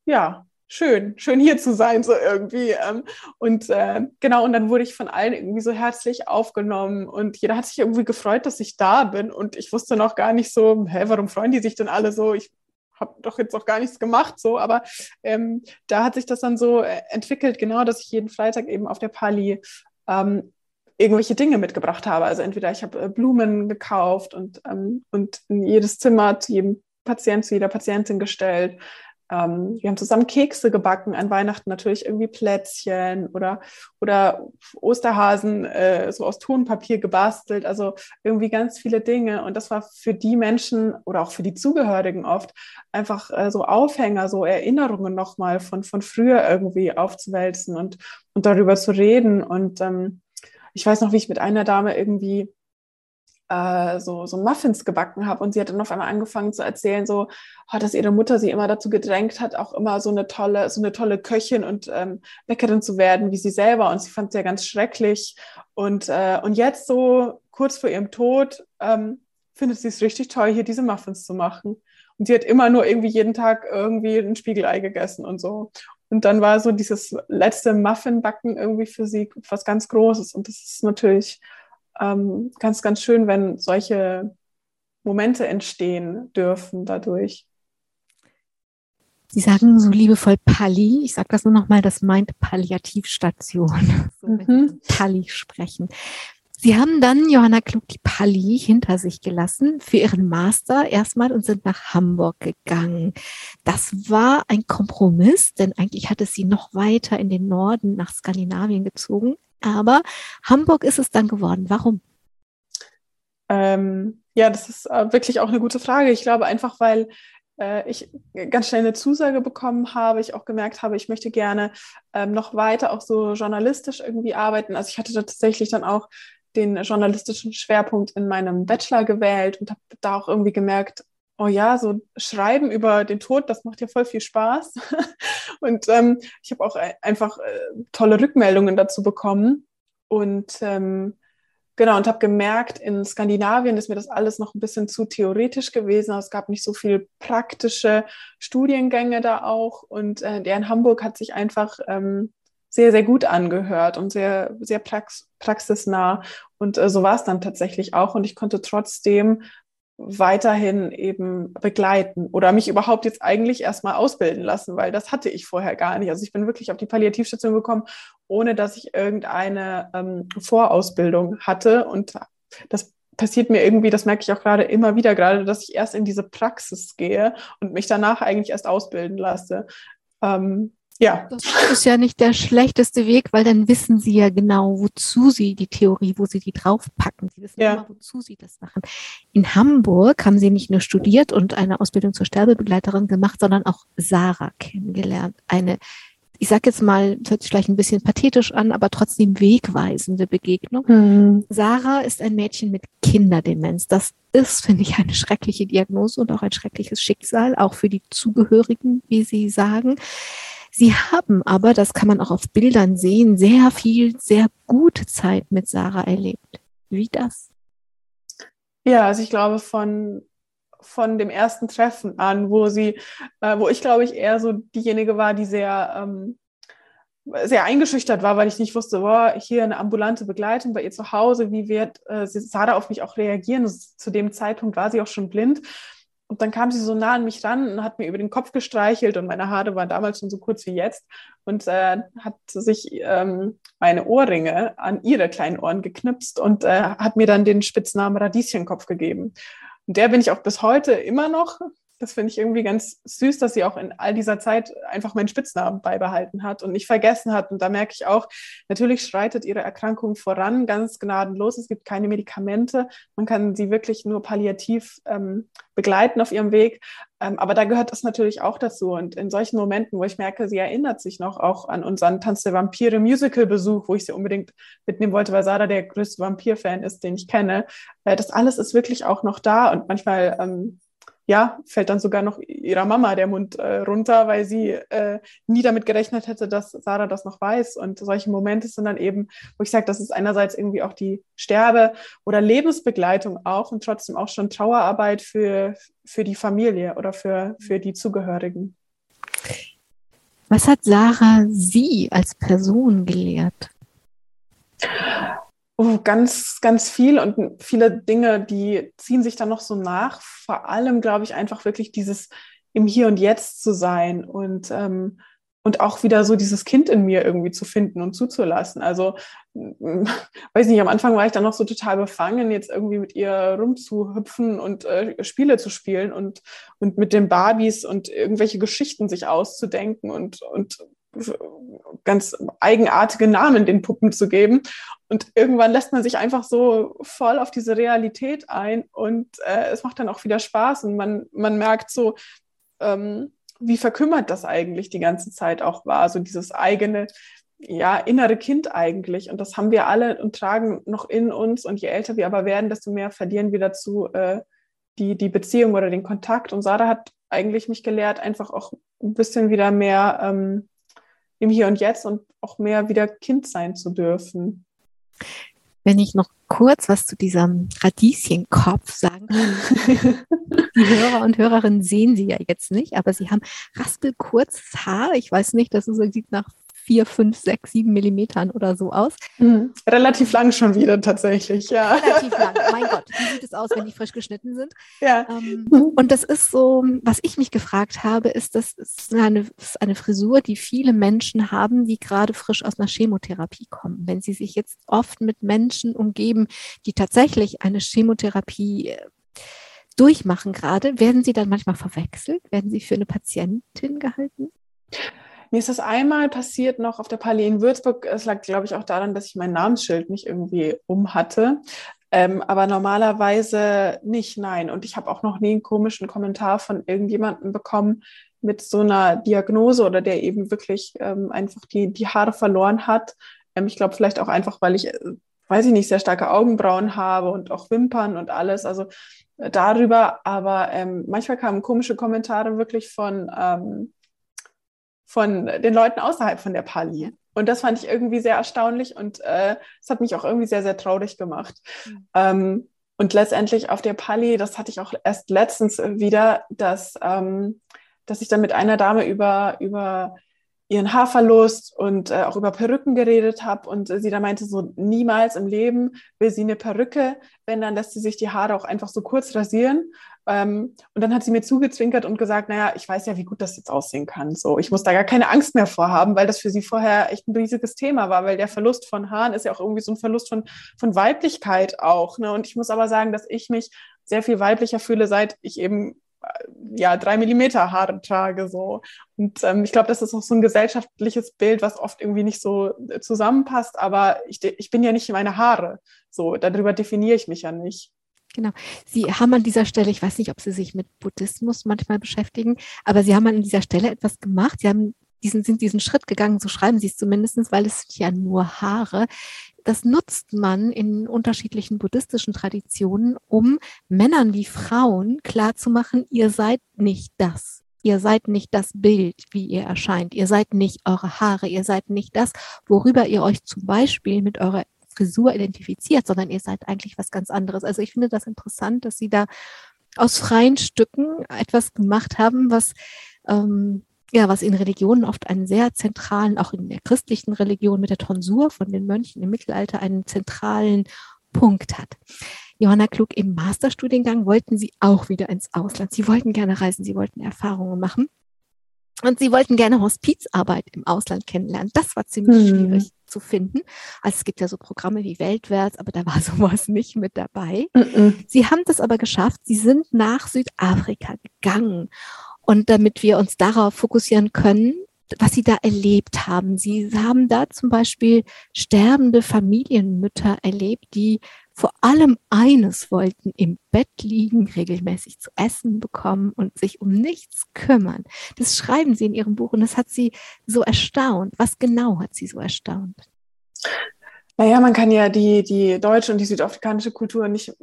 ja, schön, schön hier zu sein, so irgendwie. Ähm, und äh, genau, und dann wurde ich von allen irgendwie so herzlich aufgenommen und jeder hat sich irgendwie gefreut, dass ich da bin. Und ich wusste noch gar nicht so, hä, warum freuen die sich denn alle so? Ich habe doch jetzt auch gar nichts gemacht, so, aber ähm, da hat sich das dann so äh, entwickelt, genau, dass ich jeden Freitag eben auf der Pali ähm, irgendwelche Dinge mitgebracht habe. Also entweder ich habe äh, Blumen gekauft und, ähm, und in jedes Zimmer zu jedem Patient, zu jeder Patientin gestellt. Ähm, wir haben zusammen Kekse gebacken, an Weihnachten natürlich irgendwie Plätzchen oder, oder Osterhasen äh, so aus Tonpapier gebastelt, also irgendwie ganz viele Dinge. Und das war für die Menschen oder auch für die Zugehörigen oft einfach äh, so Aufhänger, so Erinnerungen nochmal von, von früher irgendwie aufzuwälzen und, und darüber zu reden. Und ähm, ich weiß noch, wie ich mit einer Dame irgendwie äh, so, so Muffins gebacken habe und sie hat dann auf einmal angefangen zu erzählen, so, oh, dass ihre Mutter sie immer dazu gedrängt hat, auch immer so eine tolle, so eine tolle Köchin und ähm, Bäckerin zu werden, wie sie selber. Und sie fand es ja ganz schrecklich. Und, äh, und jetzt so kurz vor ihrem Tod ähm, findet sie es richtig toll, hier diese Muffins zu machen. Und sie hat immer nur irgendwie jeden Tag irgendwie ein Spiegelei gegessen und so. Und dann war so dieses letzte Muffinbacken irgendwie für sie was ganz Großes. Und das ist natürlich ähm, ganz, ganz schön, wenn solche Momente entstehen dürfen dadurch. Sie sagen so liebevoll Palli. Ich sage das nur nochmal, das meint Palliativstation. So, mhm. Palli sprechen. Sie haben dann Johanna Klug die Palli hinter sich gelassen für ihren Master erstmal und sind nach Hamburg gegangen. Das war ein Kompromiss, denn eigentlich hatte sie noch weiter in den Norden nach Skandinavien gezogen. Aber Hamburg ist es dann geworden. Warum? Ähm, ja, das ist äh, wirklich auch eine gute Frage. Ich glaube einfach, weil äh, ich ganz schnell eine Zusage bekommen habe, ich auch gemerkt habe, ich möchte gerne ähm, noch weiter auch so journalistisch irgendwie arbeiten. Also ich hatte tatsächlich dann auch den journalistischen Schwerpunkt in meinem Bachelor gewählt und habe da auch irgendwie gemerkt, oh ja, so schreiben über den Tod, das macht ja voll viel Spaß. und ähm, ich habe auch einfach äh, tolle Rückmeldungen dazu bekommen. Und ähm, genau, und habe gemerkt, in Skandinavien ist mir das alles noch ein bisschen zu theoretisch gewesen. Es gab nicht so viel praktische Studiengänge da auch. Und äh, der in Hamburg hat sich einfach ähm, sehr, sehr gut angehört und sehr, sehr prax praxisnah. Und äh, so war es dann tatsächlich auch. Und ich konnte trotzdem weiterhin eben begleiten oder mich überhaupt jetzt eigentlich erstmal ausbilden lassen, weil das hatte ich vorher gar nicht. Also ich bin wirklich auf die Palliativstation gekommen, ohne dass ich irgendeine ähm, Vorausbildung hatte. Und das passiert mir irgendwie, das merke ich auch gerade immer wieder, gerade, dass ich erst in diese Praxis gehe und mich danach eigentlich erst ausbilden lasse. Ähm, ja. Das ist ja nicht der schlechteste Weg, weil dann wissen sie ja genau, wozu sie die Theorie, wo sie die draufpacken. Sie wissen ja. immer, wozu sie das machen. In Hamburg haben sie nicht nur studiert und eine Ausbildung zur Sterbebegleiterin gemacht, sondern auch Sarah kennengelernt. Eine, ich sage jetzt mal, hört sich vielleicht ein bisschen pathetisch an, aber trotzdem wegweisende Begegnung. Mhm. Sarah ist ein Mädchen mit Kinderdemenz. Das ist, finde ich, eine schreckliche Diagnose und auch ein schreckliches Schicksal, auch für die Zugehörigen, wie Sie sagen. Sie haben aber, das kann man auch auf Bildern sehen, sehr viel, sehr gute Zeit mit Sarah erlebt. Wie das? Ja, also ich glaube von von dem ersten Treffen an, wo sie, äh, wo ich glaube ich eher so diejenige war, die sehr ähm, sehr eingeschüchtert war, weil ich nicht wusste, boah, hier eine ambulante Begleitung bei ihr zu Hause, wie wird äh, Sarah auf mich auch reagieren? zu dem Zeitpunkt war sie auch schon blind. Und dann kam sie so nah an mich ran und hat mir über den Kopf gestreichelt und meine Haare waren damals schon so kurz wie jetzt und äh, hat sich ähm, meine Ohrringe an ihre kleinen Ohren geknipst und äh, hat mir dann den Spitznamen Radieschenkopf gegeben. Und der bin ich auch bis heute immer noch. Das finde ich irgendwie ganz süß, dass sie auch in all dieser Zeit einfach meinen Spitznamen beibehalten hat und nicht vergessen hat. Und da merke ich auch, natürlich schreitet ihre Erkrankung voran, ganz gnadenlos. Es gibt keine Medikamente. Man kann sie wirklich nur palliativ ähm, begleiten auf ihrem Weg. Ähm, aber da gehört das natürlich auch dazu. Und in solchen Momenten, wo ich merke, sie erinnert sich noch auch an unseren Tanz der Vampire Musical-Besuch, wo ich sie unbedingt mitnehmen wollte, weil Sarah der größte Vampir-Fan ist, den ich kenne. Äh, das alles ist wirklich auch noch da. Und manchmal ähm, ja, fällt dann sogar noch ihrer Mama der Mund äh, runter, weil sie äh, nie damit gerechnet hätte, dass Sarah das noch weiß. Und solche Momente sind dann eben, wo ich sage, das ist einerseits irgendwie auch die Sterbe- oder Lebensbegleitung auch und trotzdem auch schon Trauerarbeit für, für die Familie oder für, für die Zugehörigen. Was hat Sarah Sie als Person gelehrt? Oh, ganz, ganz viel und viele Dinge, die ziehen sich dann noch so nach. Vor allem, glaube ich, einfach wirklich dieses im Hier und Jetzt zu sein und, ähm, und auch wieder so dieses Kind in mir irgendwie zu finden und zuzulassen. Also, weiß nicht, am Anfang war ich dann noch so total befangen, jetzt irgendwie mit ihr rumzuhüpfen und äh, Spiele zu spielen und, und mit den Barbies und irgendwelche Geschichten sich auszudenken und, und ganz eigenartige Namen den Puppen zu geben. Und irgendwann lässt man sich einfach so voll auf diese Realität ein und äh, es macht dann auch wieder Spaß und man, man merkt so, ähm, wie verkümmert das eigentlich die ganze Zeit auch war, so dieses eigene, ja, innere Kind eigentlich. Und das haben wir alle und tragen noch in uns. Und je älter wir aber werden, desto mehr verlieren wir dazu äh, die, die Beziehung oder den Kontakt. Und Sarah hat eigentlich mich gelehrt, einfach auch ein bisschen wieder mehr ähm, im Hier und Jetzt und auch mehr wieder Kind sein zu dürfen. Wenn ich noch kurz was zu diesem Radieschenkopf sagen kann. Die Hörer und Hörerinnen sehen sie ja jetzt nicht, aber sie haben raspelkurzes Haar. Ich weiß nicht, das sieht nach vier, fünf, sechs, sieben Millimetern oder so aus. Mhm. Relativ lang schon wieder tatsächlich, ja. Relativ lang. Mein Gott, wie sieht es aus, wenn die frisch geschnitten sind? Ja. Ähm, und das ist so, was ich mich gefragt habe, ist, das ist eine, ist eine Frisur, die viele Menschen haben, die gerade frisch aus einer Chemotherapie kommen. Wenn sie sich jetzt oft mit Menschen umgeben, die tatsächlich eine Chemotherapie äh, durchmachen gerade, werden sie dann manchmal verwechselt? Werden sie für eine Patientin gehalten? Mir ist das einmal passiert noch auf der Palais in Würzburg. Es lag, glaube ich, auch daran, dass ich mein Namensschild nicht irgendwie um hatte. Ähm, aber normalerweise nicht, nein. Und ich habe auch noch nie einen komischen Kommentar von irgendjemandem bekommen mit so einer Diagnose oder der eben wirklich ähm, einfach die, die Haare verloren hat. Ähm, ich glaube vielleicht auch einfach, weil ich, äh, weiß ich nicht, sehr starke Augenbrauen habe und auch Wimpern und alles. Also äh, darüber. Aber ähm, manchmal kamen komische Kommentare wirklich von ähm, von den Leuten außerhalb von der Pali. Und das fand ich irgendwie sehr erstaunlich und äh, es hat mich auch irgendwie sehr, sehr traurig gemacht. Mhm. Ähm, und letztendlich auf der Pali, das hatte ich auch erst letztens wieder, dass, ähm, dass ich dann mit einer Dame über, über ihren Haarverlust und äh, auch über Perücken geredet habe und äh, sie da meinte, so niemals im Leben will sie eine Perücke, wenn dann lässt sie sich die Haare auch einfach so kurz rasieren ähm, und dann hat sie mir zugezwinkert und gesagt, naja, ich weiß ja, wie gut das jetzt aussehen kann. So, ich muss da gar keine Angst mehr vorhaben, weil das für sie vorher echt ein riesiges Thema war, weil der Verlust von Haaren ist ja auch irgendwie so ein Verlust von, von Weiblichkeit auch. Ne? Und ich muss aber sagen, dass ich mich sehr viel weiblicher fühle, seit ich eben ja, drei Millimeter Haare trage, so. Und ähm, ich glaube, das ist auch so ein gesellschaftliches Bild, was oft irgendwie nicht so äh, zusammenpasst, aber ich, ich bin ja nicht meine Haare. So, darüber definiere ich mich ja nicht. Genau. Sie haben an dieser Stelle, ich weiß nicht, ob Sie sich mit Buddhismus manchmal beschäftigen, aber Sie haben an dieser Stelle etwas gemacht. Sie haben diesen, sind diesen Schritt gegangen, so schreiben Sie es zumindest, weil es ja nur Haare. Das nutzt man in unterschiedlichen buddhistischen Traditionen, um Männern wie Frauen klarzumachen, ihr seid nicht das. Ihr seid nicht das Bild, wie ihr erscheint. Ihr seid nicht eure Haare. Ihr seid nicht das, worüber ihr euch zum Beispiel mit eurer Frisur identifiziert, sondern ihr seid eigentlich was ganz anderes. Also ich finde das interessant, dass Sie da aus freien Stücken etwas gemacht haben, was ähm, ja, was in Religionen oft einen sehr zentralen, auch in der christlichen Religion mit der Tonsur von den Mönchen im Mittelalter einen zentralen Punkt hat. Johanna Klug, im Masterstudiengang wollten Sie auch wieder ins Ausland. Sie wollten gerne reisen, Sie wollten Erfahrungen machen. Und Sie wollten gerne Hospizarbeit im Ausland kennenlernen. Das war ziemlich hm. schwierig zu finden. Also es gibt ja so Programme wie Weltwärts, aber da war sowas nicht mit dabei. Mm -mm. Sie haben das aber geschafft. Sie sind nach Südafrika Gang. Und damit wir uns darauf fokussieren können, was sie da erlebt haben. Sie haben da zum Beispiel sterbende Familienmütter erlebt, die vor allem eines wollten, im Bett liegen, regelmäßig zu essen bekommen und sich um nichts kümmern. Das schreiben sie in ihrem Buch und das hat sie so erstaunt. Was genau hat sie so erstaunt? Naja, man kann ja die, die deutsche und die südafrikanische Kultur nicht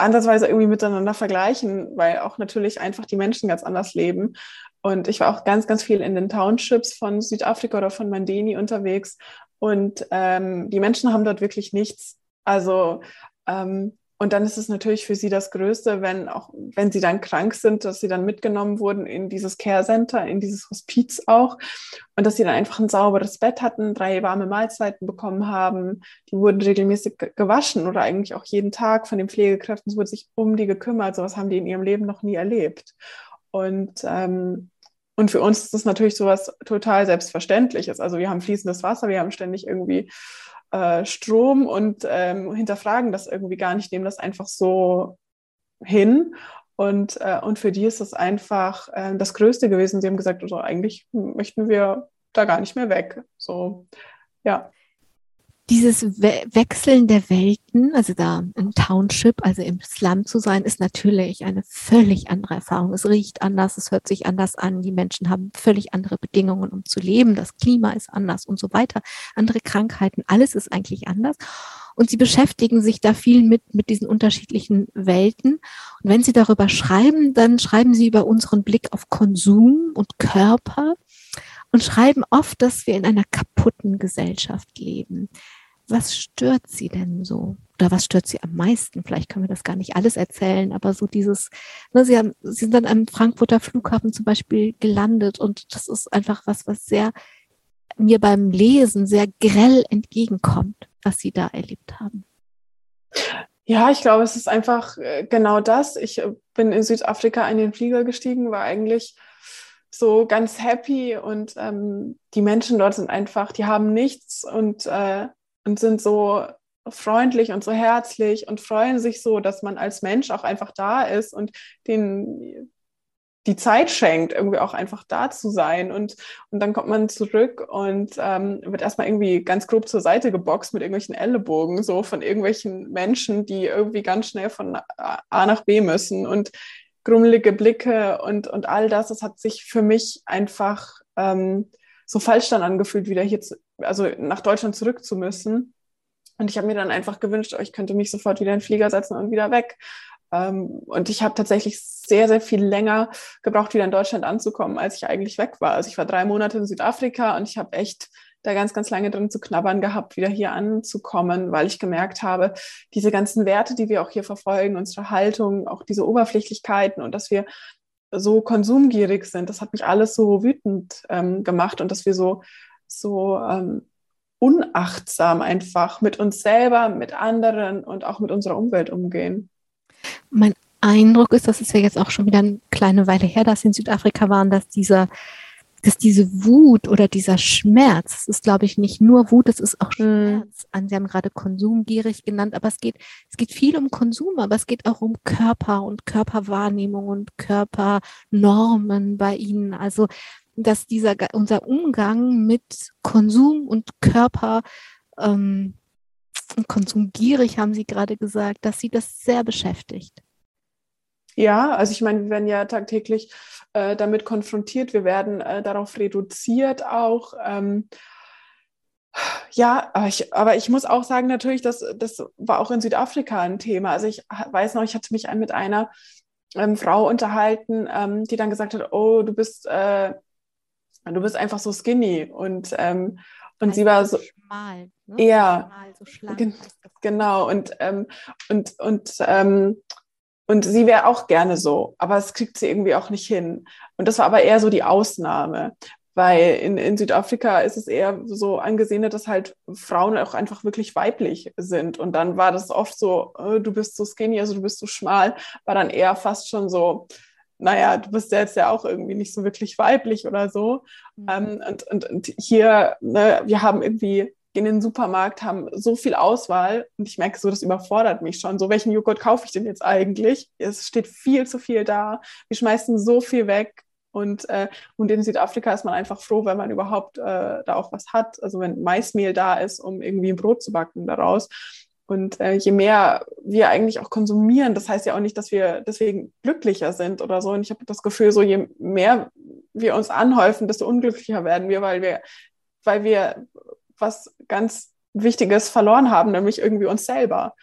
andersweise irgendwie miteinander vergleichen, weil auch natürlich einfach die Menschen ganz anders leben. Und ich war auch ganz, ganz viel in den Townships von Südafrika oder von Mandeni unterwegs. Und ähm, die Menschen haben dort wirklich nichts. Also ähm, und dann ist es natürlich für sie das Größte, wenn auch, wenn sie dann krank sind, dass sie dann mitgenommen wurden in dieses Care Center, in dieses Hospiz auch. Und dass sie dann einfach ein sauberes Bett hatten, drei warme Mahlzeiten bekommen haben. Die wurden regelmäßig gewaschen oder eigentlich auch jeden Tag von den Pflegekräften. Es wurde sich um die gekümmert. Sowas haben die in ihrem Leben noch nie erlebt. Und, ähm, und für uns ist das natürlich sowas total Selbstverständliches. Also wir haben fließendes Wasser, wir haben ständig irgendwie äh, Strom und ähm, hinterfragen das irgendwie gar nicht, nehmen das einfach so hin. Und, äh, und für die ist das einfach äh, das Größte gewesen. Sie haben gesagt, also eigentlich möchten wir da gar nicht mehr weg. So, ja dieses We Wechseln der Welten, also da im Township, also im Slum zu sein, ist natürlich eine völlig andere Erfahrung. Es riecht anders, es hört sich anders an, die Menschen haben völlig andere Bedingungen, um zu leben, das Klima ist anders und so weiter, andere Krankheiten, alles ist eigentlich anders. Und sie beschäftigen sich da viel mit, mit diesen unterschiedlichen Welten. Und wenn sie darüber schreiben, dann schreiben sie über unseren Blick auf Konsum und Körper und schreiben oft, dass wir in einer kaputten Gesellschaft leben was stört Sie denn so? Oder was stört Sie am meisten? Vielleicht können wir das gar nicht alles erzählen, aber so dieses, ne, Sie, haben, Sie sind dann am Frankfurter Flughafen zum Beispiel gelandet und das ist einfach was, was sehr mir beim Lesen sehr grell entgegenkommt, was Sie da erlebt haben. Ja, ich glaube, es ist einfach äh, genau das. Ich äh, bin in Südafrika in den Flieger gestiegen, war eigentlich so ganz happy und ähm, die Menschen dort sind einfach, die haben nichts und äh, und sind so freundlich und so herzlich und freuen sich so, dass man als Mensch auch einfach da ist und den die Zeit schenkt, irgendwie auch einfach da zu sein. Und, und dann kommt man zurück und ähm, wird erstmal irgendwie ganz grob zur Seite geboxt mit irgendwelchen Ellenbogen, so von irgendwelchen Menschen, die irgendwie ganz schnell von A nach B müssen und grummelige Blicke und, und all das. Das hat sich für mich einfach ähm, so falsch dann angefühlt, wieder hier zu, also nach Deutschland zurück zu müssen. Und ich habe mir dann einfach gewünscht, oh, ich könnte mich sofort wieder in den Flieger setzen und wieder weg. Ähm, und ich habe tatsächlich sehr, sehr viel länger gebraucht, wieder in Deutschland anzukommen, als ich eigentlich weg war. Also ich war drei Monate in Südafrika und ich habe echt da ganz, ganz lange drin zu knabbern gehabt, wieder hier anzukommen, weil ich gemerkt habe, diese ganzen Werte, die wir auch hier verfolgen, unsere Haltung, auch diese Oberflächlichkeiten und dass wir so konsumgierig sind, das hat mich alles so wütend ähm, gemacht und dass wir so so ähm, unachtsam einfach mit uns selber, mit anderen und auch mit unserer Umwelt umgehen. Mein Eindruck ist, das ist ja jetzt auch schon wieder eine kleine Weile her, dass Sie in Südafrika waren, dass dieser dass diese Wut oder dieser Schmerz, es ist, glaube ich, nicht nur Wut, es ist auch mhm. Schmerz. Mm. Sie haben gerade konsumgierig genannt, aber es geht, es geht viel um Konsum, aber es geht auch um Körper und Körperwahrnehmung und Körpernormen bei Ihnen. Also dass dieser unser Umgang mit Konsum und Körper ähm, konsumgierig, haben Sie gerade gesagt, dass Sie das sehr beschäftigt. Ja, also ich meine, wir werden ja tagtäglich äh, damit konfrontiert, wir werden äh, darauf reduziert auch. Ähm, ja, aber ich, aber ich, muss auch sagen, natürlich, das, das war auch in Südafrika ein Thema. Also ich weiß noch, ich hatte mich mit einer ähm, Frau unterhalten, ähm, die dann gesagt hat, oh, du bist äh, du bist einfach so skinny und ähm, und also sie war so schmal, ne? ja, schmal, so. Gen genau und ähm, und und ähm, und sie wäre auch gerne so, aber es kriegt sie irgendwie auch nicht hin. Und das war aber eher so die Ausnahme, weil in, in Südafrika ist es eher so angesehen, dass halt Frauen auch einfach wirklich weiblich sind. Und dann war das oft so, oh, du bist so skinny, also du bist so schmal, war dann eher fast schon so, naja, du bist jetzt ja auch irgendwie nicht so wirklich weiblich oder so. Mhm. Ähm, und, und, und hier, ne, wir haben irgendwie in den Supermarkt, haben so viel Auswahl und ich merke so, das überfordert mich schon. So, welchen Joghurt kaufe ich denn jetzt eigentlich? Es steht viel zu viel da. Wir schmeißen so viel weg. Und, äh, und in Südafrika ist man einfach froh, wenn man überhaupt äh, da auch was hat. Also wenn Maismehl da ist, um irgendwie ein Brot zu backen daraus. Und äh, je mehr wir eigentlich auch konsumieren, das heißt ja auch nicht, dass wir deswegen glücklicher sind oder so. Und ich habe das Gefühl, so je mehr wir uns anhäufen, desto unglücklicher werden wir, weil wir, weil wir was ganz Wichtiges verloren haben, nämlich irgendwie uns selber.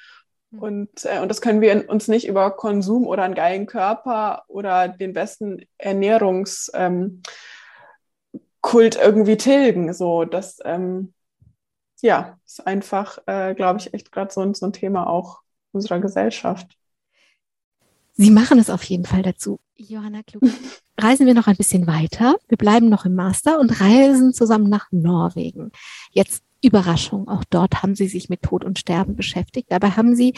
Hm. Und, äh, und das können wir uns nicht über Konsum oder einen geilen Körper oder den besten Ernährungskult ähm, irgendwie tilgen. So, das, ähm, ja, ist einfach, äh, glaube ich, echt gerade so, so ein Thema auch unserer Gesellschaft. Sie machen es auf jeden Fall dazu. Johanna Klug. reisen wir noch ein bisschen weiter. Wir bleiben noch im Master und reisen zusammen nach Norwegen. Jetzt Überraschung, auch dort haben Sie sich mit Tod und Sterben beschäftigt. Dabei haben Sie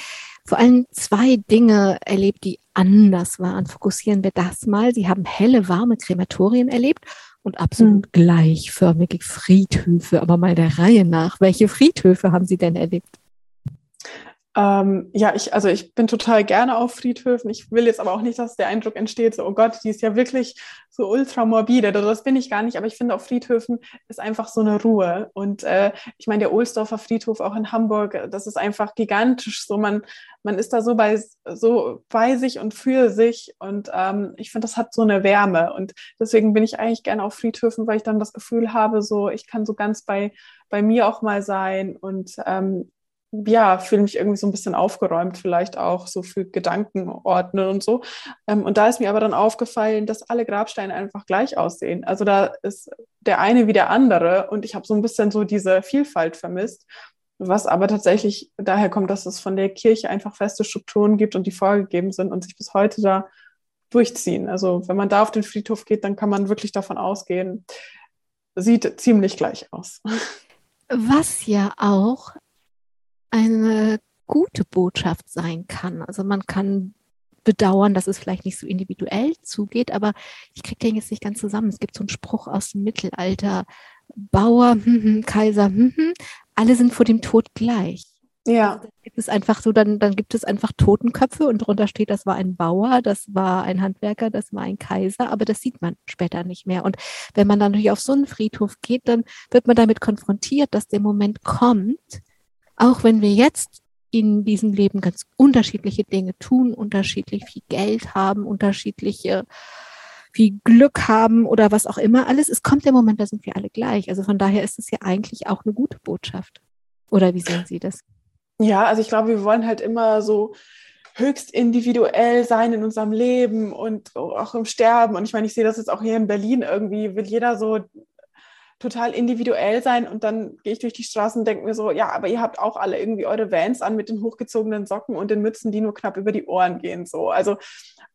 vor allem zwei Dinge erlebt, die anders waren. Fokussieren wir das mal. Sie haben helle, warme Krematorien erlebt und absolut mhm. gleichförmige Friedhöfe. Aber mal der Reihe nach, welche Friedhöfe haben Sie denn erlebt? Ähm, ja, ich, also ich bin total gerne auf Friedhöfen. Ich will jetzt aber auch nicht, dass der Eindruck entsteht, so, oh Gott, die ist ja wirklich so ultramorbide. Also das bin ich gar nicht, aber ich finde, auf Friedhöfen ist einfach so eine Ruhe. Und äh, ich meine, der Ohlsdorfer Friedhof auch in Hamburg, das ist einfach gigantisch. So, man, man ist da so bei, so bei sich und für sich. Und ähm, ich finde, das hat so eine Wärme. Und deswegen bin ich eigentlich gerne auf Friedhöfen, weil ich dann das Gefühl habe, so, ich kann so ganz bei, bei mir auch mal sein und ähm, ja, fühle mich irgendwie so ein bisschen aufgeräumt, vielleicht auch so für Gedanken ordnen und so. Ähm, und da ist mir aber dann aufgefallen, dass alle Grabsteine einfach gleich aussehen. Also da ist der eine wie der andere und ich habe so ein bisschen so diese Vielfalt vermisst, was aber tatsächlich daher kommt, dass es von der Kirche einfach feste Strukturen gibt und die vorgegeben sind und sich bis heute da durchziehen. Also wenn man da auf den Friedhof geht, dann kann man wirklich davon ausgehen, sieht ziemlich gleich aus. Was ja auch eine gute Botschaft sein kann. Also man kann bedauern, dass es vielleicht nicht so individuell zugeht, aber ich kriege den jetzt nicht ganz zusammen. Es gibt so einen Spruch aus dem Mittelalter, Bauer, hm, hm, Kaiser, hm, hm, alle sind vor dem Tod gleich. Ja. Also gibt es einfach so, dann, dann gibt es einfach Totenköpfe und drunter steht, das war ein Bauer, das war ein Handwerker, das war ein Kaiser, aber das sieht man später nicht mehr. Und wenn man dann natürlich auf so einen Friedhof geht, dann wird man damit konfrontiert, dass der Moment kommt, auch wenn wir jetzt in diesem Leben ganz unterschiedliche Dinge tun, unterschiedlich viel Geld haben, unterschiedliche viel Glück haben oder was auch immer alles, es kommt der Moment, da sind wir alle gleich. Also von daher ist es ja eigentlich auch eine gute Botschaft. Oder wie sehen Sie das? Ja, also ich glaube, wir wollen halt immer so höchst individuell sein in unserem Leben und auch im Sterben. Und ich meine, ich sehe das jetzt auch hier in Berlin irgendwie, will jeder so total individuell sein und dann gehe ich durch die Straßen und denke mir so, ja, aber ihr habt auch alle irgendwie eure Vans an mit den hochgezogenen Socken und den Mützen, die nur knapp über die Ohren gehen. So, also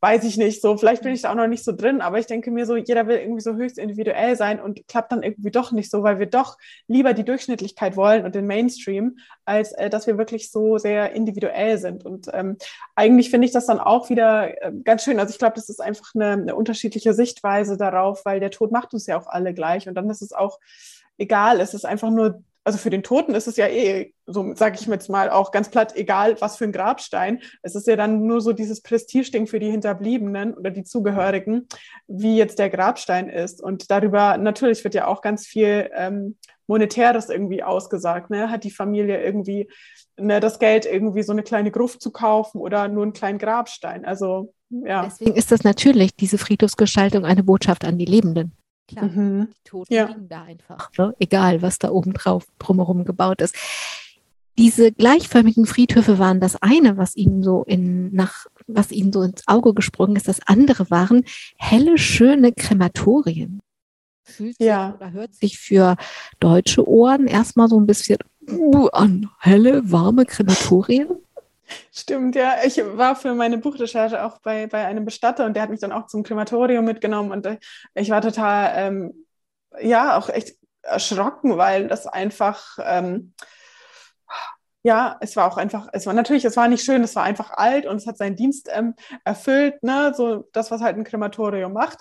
weiß ich nicht so, vielleicht bin ich da auch noch nicht so drin, aber ich denke mir so, jeder will irgendwie so höchst individuell sein und klappt dann irgendwie doch nicht so, weil wir doch lieber die Durchschnittlichkeit wollen und den Mainstream, als äh, dass wir wirklich so sehr individuell sind. Und ähm, eigentlich finde ich das dann auch wieder äh, ganz schön. Also ich glaube, das ist einfach eine, eine unterschiedliche Sichtweise darauf, weil der Tod macht uns ja auch alle gleich und dann ist es auch egal. Es ist einfach nur, also für den Toten ist es ja eh, so sage ich jetzt mal auch ganz platt, egal was für ein Grabstein. Es ist ja dann nur so dieses Prestigeding für die Hinterbliebenen oder die Zugehörigen, wie jetzt der Grabstein ist. Und darüber natürlich wird ja auch ganz viel ähm, Monetäres irgendwie ausgesagt. Ne? Hat die Familie irgendwie ne, das Geld, irgendwie so eine kleine Gruft zu kaufen oder nur einen kleinen Grabstein? Also ja. Deswegen ist das natürlich, diese Friedhofsgestaltung, eine Botschaft an die Lebenden. Klar, mhm. die Toten ja. liegen da einfach, ne? egal was da oben drauf drumherum gebaut ist. Diese gleichförmigen Friedhöfe waren das eine, was ihnen so in nach was ihnen so ins Auge gesprungen ist. Das andere waren helle, schöne Krematorien. Fühlt sich ja. oder hört sich für deutsche Ohren erstmal so ein bisschen an helle, warme Krematorien. Stimmt, ja. Ich war für meine Buchrecherche auch bei, bei einem Bestatter und der hat mich dann auch zum Krematorium mitgenommen und äh, ich war total, ähm, ja, auch echt erschrocken, weil das einfach, ähm, ja, es war auch einfach, es war natürlich, es war nicht schön, es war einfach alt und es hat seinen Dienst ähm, erfüllt, ne, so das, was halt ein Krematorium macht.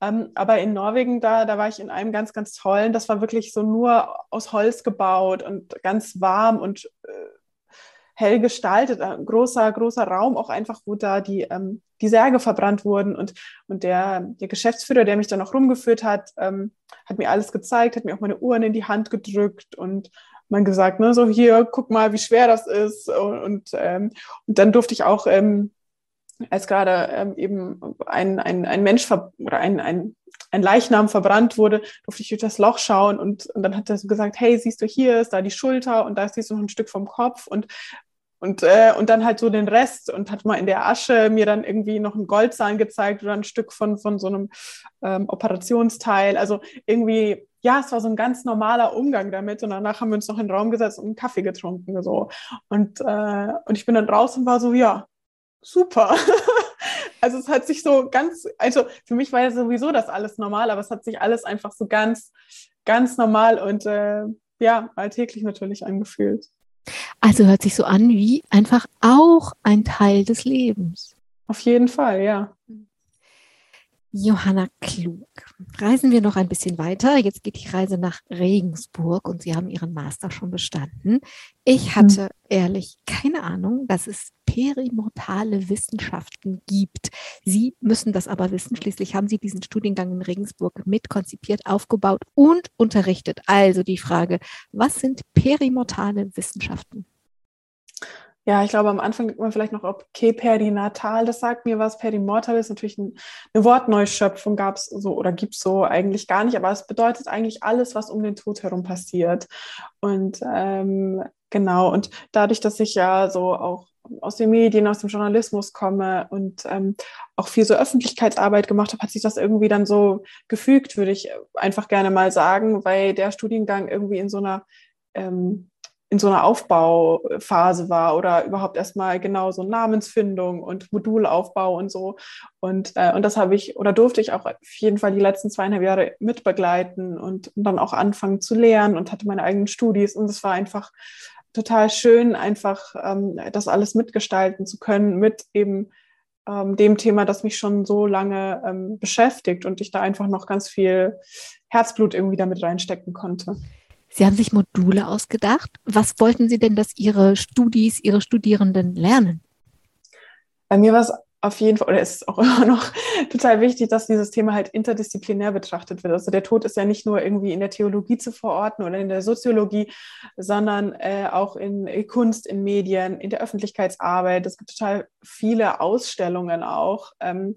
Ähm, aber in Norwegen, da, da war ich in einem ganz, ganz tollen, das war wirklich so nur aus Holz gebaut und ganz warm und äh, hell gestaltet, ein großer, großer Raum, auch einfach, wo da die, ähm, die Särge verbrannt wurden. Und, und der, der Geschäftsführer, der mich dann noch rumgeführt hat, ähm, hat mir alles gezeigt, hat mir auch meine Uhren in die Hand gedrückt und man gesagt, ne, so hier, guck mal, wie schwer das ist. Und, und, ähm, und dann durfte ich auch, ähm, als gerade ähm, eben ein, ein, ein Mensch oder ein, ein, ein Leichnam verbrannt wurde, durfte ich durch das Loch schauen und, und dann hat er so gesagt, hey, siehst du, hier ist da die Schulter und da siehst du noch ein Stück vom Kopf und und, äh, und dann halt so den Rest und hat mal in der Asche mir dann irgendwie noch einen Goldzahn gezeigt oder ein Stück von, von so einem ähm, Operationsteil. Also irgendwie ja, es war so ein ganz normaler Umgang damit. Und danach haben wir uns noch in den Raum gesetzt und einen Kaffee getrunken. So. Und, äh, und ich bin dann raus und war so, ja, super. also es hat sich so ganz, also für mich war ja sowieso das alles normal, aber es hat sich alles einfach so ganz, ganz normal und äh, ja, alltäglich natürlich angefühlt. Also hört sich so an wie einfach auch ein Teil des Lebens. Auf jeden Fall, ja. Johanna Klug. Reisen wir noch ein bisschen weiter. Jetzt geht die Reise nach Regensburg und Sie haben Ihren Master schon bestanden. Ich hatte hm. ehrlich keine Ahnung, dass es perimortale Wissenschaften gibt. Sie müssen das aber wissen. Schließlich haben Sie diesen Studiengang in Regensburg mitkonzipiert, aufgebaut und unterrichtet. Also die Frage, was sind perimortale Wissenschaften? Ja, ich glaube, am Anfang denkt man vielleicht noch, okay, perinatal, das sagt mir was. Perimortal ist natürlich ein, eine Wortneuschöpfung, gab es so oder gibt es so eigentlich gar nicht, aber es bedeutet eigentlich alles, was um den Tod herum passiert. Und ähm, genau, und dadurch, dass ich ja so auch aus den Medien, aus dem Journalismus komme und ähm, auch viel so Öffentlichkeitsarbeit gemacht habe, hat sich das irgendwie dann so gefügt, würde ich einfach gerne mal sagen, weil der Studiengang irgendwie in so einer ähm, in so einer Aufbauphase war oder überhaupt erstmal genau so Namensfindung und Modulaufbau und so. Und, äh, und das habe ich oder durfte ich auch auf jeden Fall die letzten zweieinhalb Jahre mitbegleiten und, und dann auch anfangen zu lernen und hatte meine eigenen Studis. Und es war einfach total schön, einfach ähm, das alles mitgestalten zu können mit eben ähm, dem Thema, das mich schon so lange ähm, beschäftigt und ich da einfach noch ganz viel Herzblut irgendwie damit reinstecken konnte. Sie haben sich Module ausgedacht. Was wollten Sie denn, dass Ihre Studis, Ihre Studierenden lernen? Bei mir war es auf jeden Fall, oder ist es auch immer noch total wichtig, dass dieses Thema halt interdisziplinär betrachtet wird. Also der Tod ist ja nicht nur irgendwie in der Theologie zu verorten oder in der Soziologie, sondern äh, auch in Kunst, in Medien, in der Öffentlichkeitsarbeit. Es gibt total viele Ausstellungen auch. Ähm,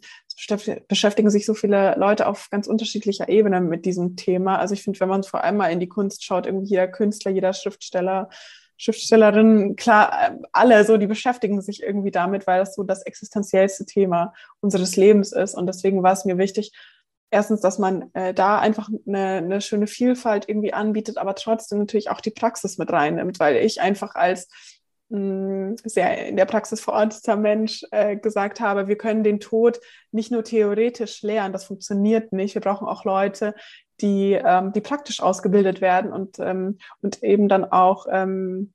beschäftigen sich so viele Leute auf ganz unterschiedlicher Ebene mit diesem Thema. Also ich finde, wenn man vor allem mal in die Kunst schaut, irgendwie jeder Künstler, jeder Schriftsteller, Schriftstellerinnen, klar, äh, alle so, die beschäftigen sich irgendwie damit, weil das so das existenziellste Thema unseres Lebens ist. Und deswegen war es mir wichtig, erstens, dass man äh, da einfach eine, eine schöne Vielfalt irgendwie anbietet, aber trotzdem natürlich auch die Praxis mit reinnimmt, weil ich einfach als sehr in der Praxis verorteter Mensch äh, gesagt habe, wir können den Tod nicht nur theoretisch lernen, das funktioniert nicht. Wir brauchen auch Leute, die, ähm, die praktisch ausgebildet werden und, ähm, und eben dann auch ähm,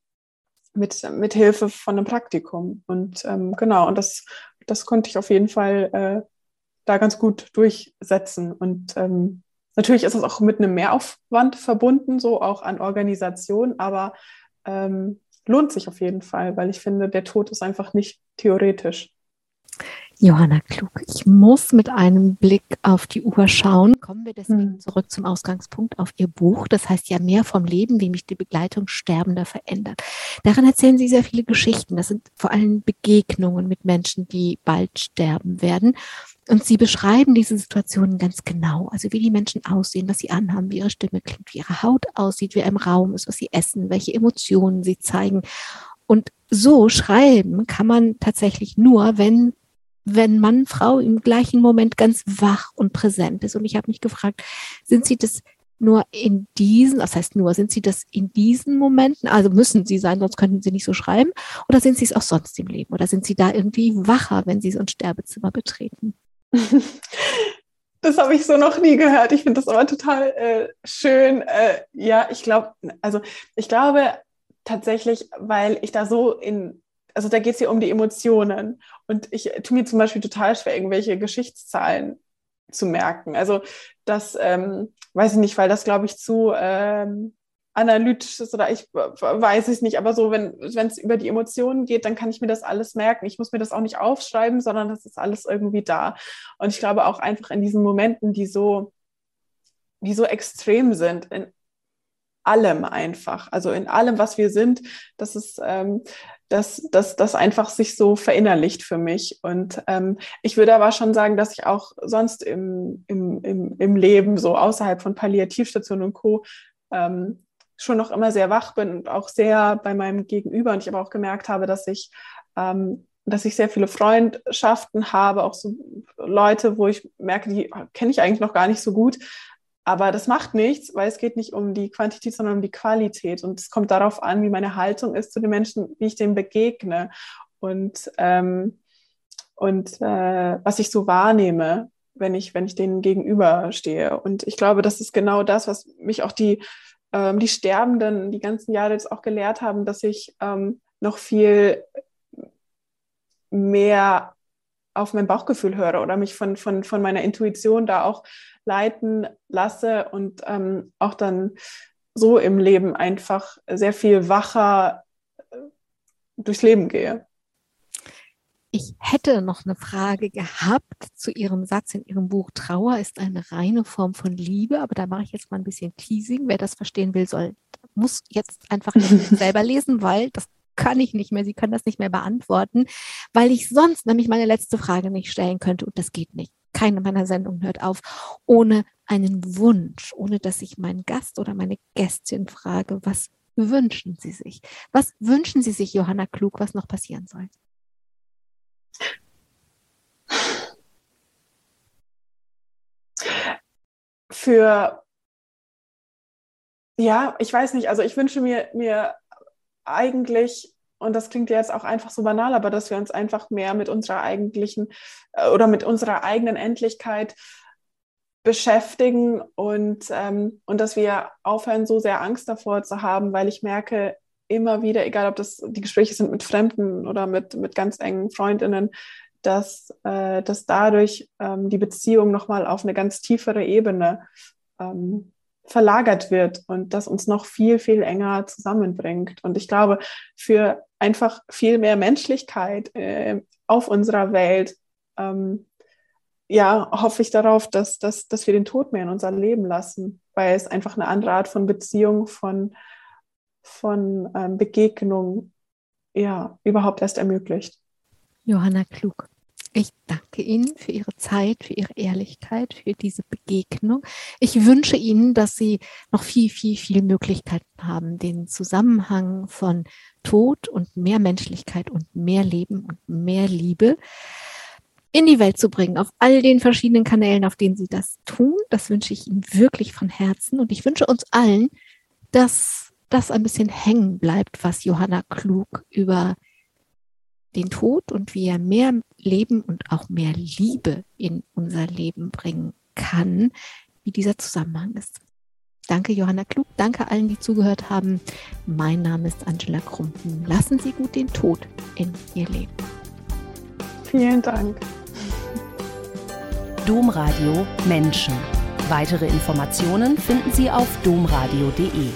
mit, mit Hilfe von einem Praktikum. Und ähm, genau, und das, das konnte ich auf jeden Fall äh, da ganz gut durchsetzen. Und ähm, natürlich ist es auch mit einem Mehraufwand verbunden, so auch an Organisation, aber ähm, lohnt sich auf jeden Fall, weil ich finde, der Tod ist einfach nicht theoretisch. Johanna Klug, ich muss mit einem Blick auf die Uhr schauen. Kommen wir deswegen hm. zurück zum Ausgangspunkt auf Ihr Buch. Das heißt ja mehr vom Leben, wie mich die Begleitung Sterbender verändert. Darin erzählen Sie sehr viele Geschichten. Das sind vor allem Begegnungen mit Menschen, die bald sterben werden. Und Sie beschreiben diese Situationen ganz genau. Also wie die Menschen aussehen, was sie anhaben, wie ihre Stimme klingt, wie ihre Haut aussieht, wie er im Raum ist, was sie essen, welche Emotionen sie zeigen. Und so schreiben kann man tatsächlich nur, wenn wenn Mann, Frau im gleichen Moment ganz wach und präsent ist. Und ich habe mich gefragt, sind Sie das nur in diesen, das heißt nur, sind Sie das in diesen Momenten, also müssen Sie sein, sonst könnten Sie nicht so schreiben, oder sind Sie es auch sonst im Leben? Oder sind Sie da irgendwie wacher, wenn Sie so ein Sterbezimmer betreten? Das habe ich so noch nie gehört. Ich finde das aber total äh, schön. Äh, ja, ich glaube, also ich glaube, tatsächlich, weil ich da so in, also da geht es hier um die Emotionen. Und ich tue mir zum Beispiel total schwer, irgendwelche Geschichtszahlen zu merken. Also das ähm, weiß ich nicht, weil das, glaube ich, zu ähm, analytisch ist oder ich weiß es nicht, aber so, wenn es über die Emotionen geht, dann kann ich mir das alles merken. Ich muss mir das auch nicht aufschreiben, sondern das ist alles irgendwie da. Und ich glaube auch einfach in diesen Momenten, die so, die so extrem sind, in allem einfach, also in allem, was wir sind, das ist, ähm, dass das, das einfach sich so verinnerlicht für mich. Und ähm, ich würde aber schon sagen, dass ich auch sonst im, im, im, im Leben, so außerhalb von Palliativstationen und Co., ähm, schon noch immer sehr wach bin und auch sehr bei meinem Gegenüber. Und ich aber auch gemerkt habe, dass ich, ähm, dass ich sehr viele Freundschaften habe, auch so Leute, wo ich merke, die kenne ich eigentlich noch gar nicht so gut. Aber das macht nichts, weil es geht nicht um die Quantität, sondern um die Qualität. Und es kommt darauf an, wie meine Haltung ist zu den Menschen, wie ich denen begegne und, ähm, und äh, was ich so wahrnehme, wenn ich, wenn ich denen gegenüberstehe. Und ich glaube, das ist genau das, was mich auch die ähm, die Sterbenden die ganzen Jahre jetzt auch gelehrt haben, dass ich ähm, noch viel mehr auf mein Bauchgefühl höre oder mich von, von, von meiner Intuition da auch leiten lasse und ähm, auch dann so im Leben einfach sehr viel wacher äh, durchs Leben gehe. Ich hätte noch eine Frage gehabt zu Ihrem Satz in Ihrem Buch. Trauer ist eine reine Form von Liebe, aber da mache ich jetzt mal ein bisschen Teasing. Wer das verstehen will, soll, muss jetzt einfach selber lesen, weil das kann ich nicht mehr. Sie können das nicht mehr beantworten, weil ich sonst nämlich meine letzte Frage nicht stellen könnte und das geht nicht. Keine meiner Sendungen hört auf ohne einen Wunsch, ohne dass ich meinen Gast oder meine Gästin frage, was wünschen Sie sich? Was wünschen Sie sich, Johanna Klug, was noch passieren soll? Für, ja, ich weiß nicht, also ich wünsche mir, mir eigentlich, und das klingt ja jetzt auch einfach so banal, aber dass wir uns einfach mehr mit unserer eigentlichen äh, oder mit unserer eigenen Endlichkeit beschäftigen und, ähm, und dass wir aufhören, so sehr Angst davor zu haben, weil ich merke, immer wieder, egal ob das die Gespräche sind mit Fremden oder mit, mit ganz engen Freundinnen, dass, äh, dass dadurch ähm, die Beziehung nochmal auf eine ganz tiefere Ebene ähm, verlagert wird und das uns noch viel, viel enger zusammenbringt. Und ich glaube, für einfach viel mehr Menschlichkeit äh, auf unserer Welt, ähm, ja, hoffe ich darauf, dass, dass, dass wir den Tod mehr in unser Leben lassen, weil es einfach eine andere Art von Beziehung, von von ähm, Begegnung ja überhaupt erst ermöglicht. Johanna Klug. Ich danke Ihnen für Ihre Zeit, für Ihre Ehrlichkeit, für diese Begegnung. Ich wünsche Ihnen, dass Sie noch viel, viel, viel Möglichkeiten haben, den Zusammenhang von Tod und mehr Menschlichkeit und mehr Leben und mehr Liebe in die Welt zu bringen, auf all den verschiedenen Kanälen, auf denen Sie das tun. Das wünsche ich Ihnen wirklich von Herzen. Und ich wünsche uns allen, dass das ein bisschen hängen bleibt, was Johanna Klug über den Tod und wie er mehr Leben und auch mehr Liebe in unser Leben bringen kann, wie dieser Zusammenhang ist. Danke, Johanna Klug. Danke allen, die zugehört haben. Mein Name ist Angela Krumpen. Lassen Sie gut den Tod in Ihr Leben. Vielen Dank. Domradio Menschen. Weitere Informationen finden Sie auf domradio.de.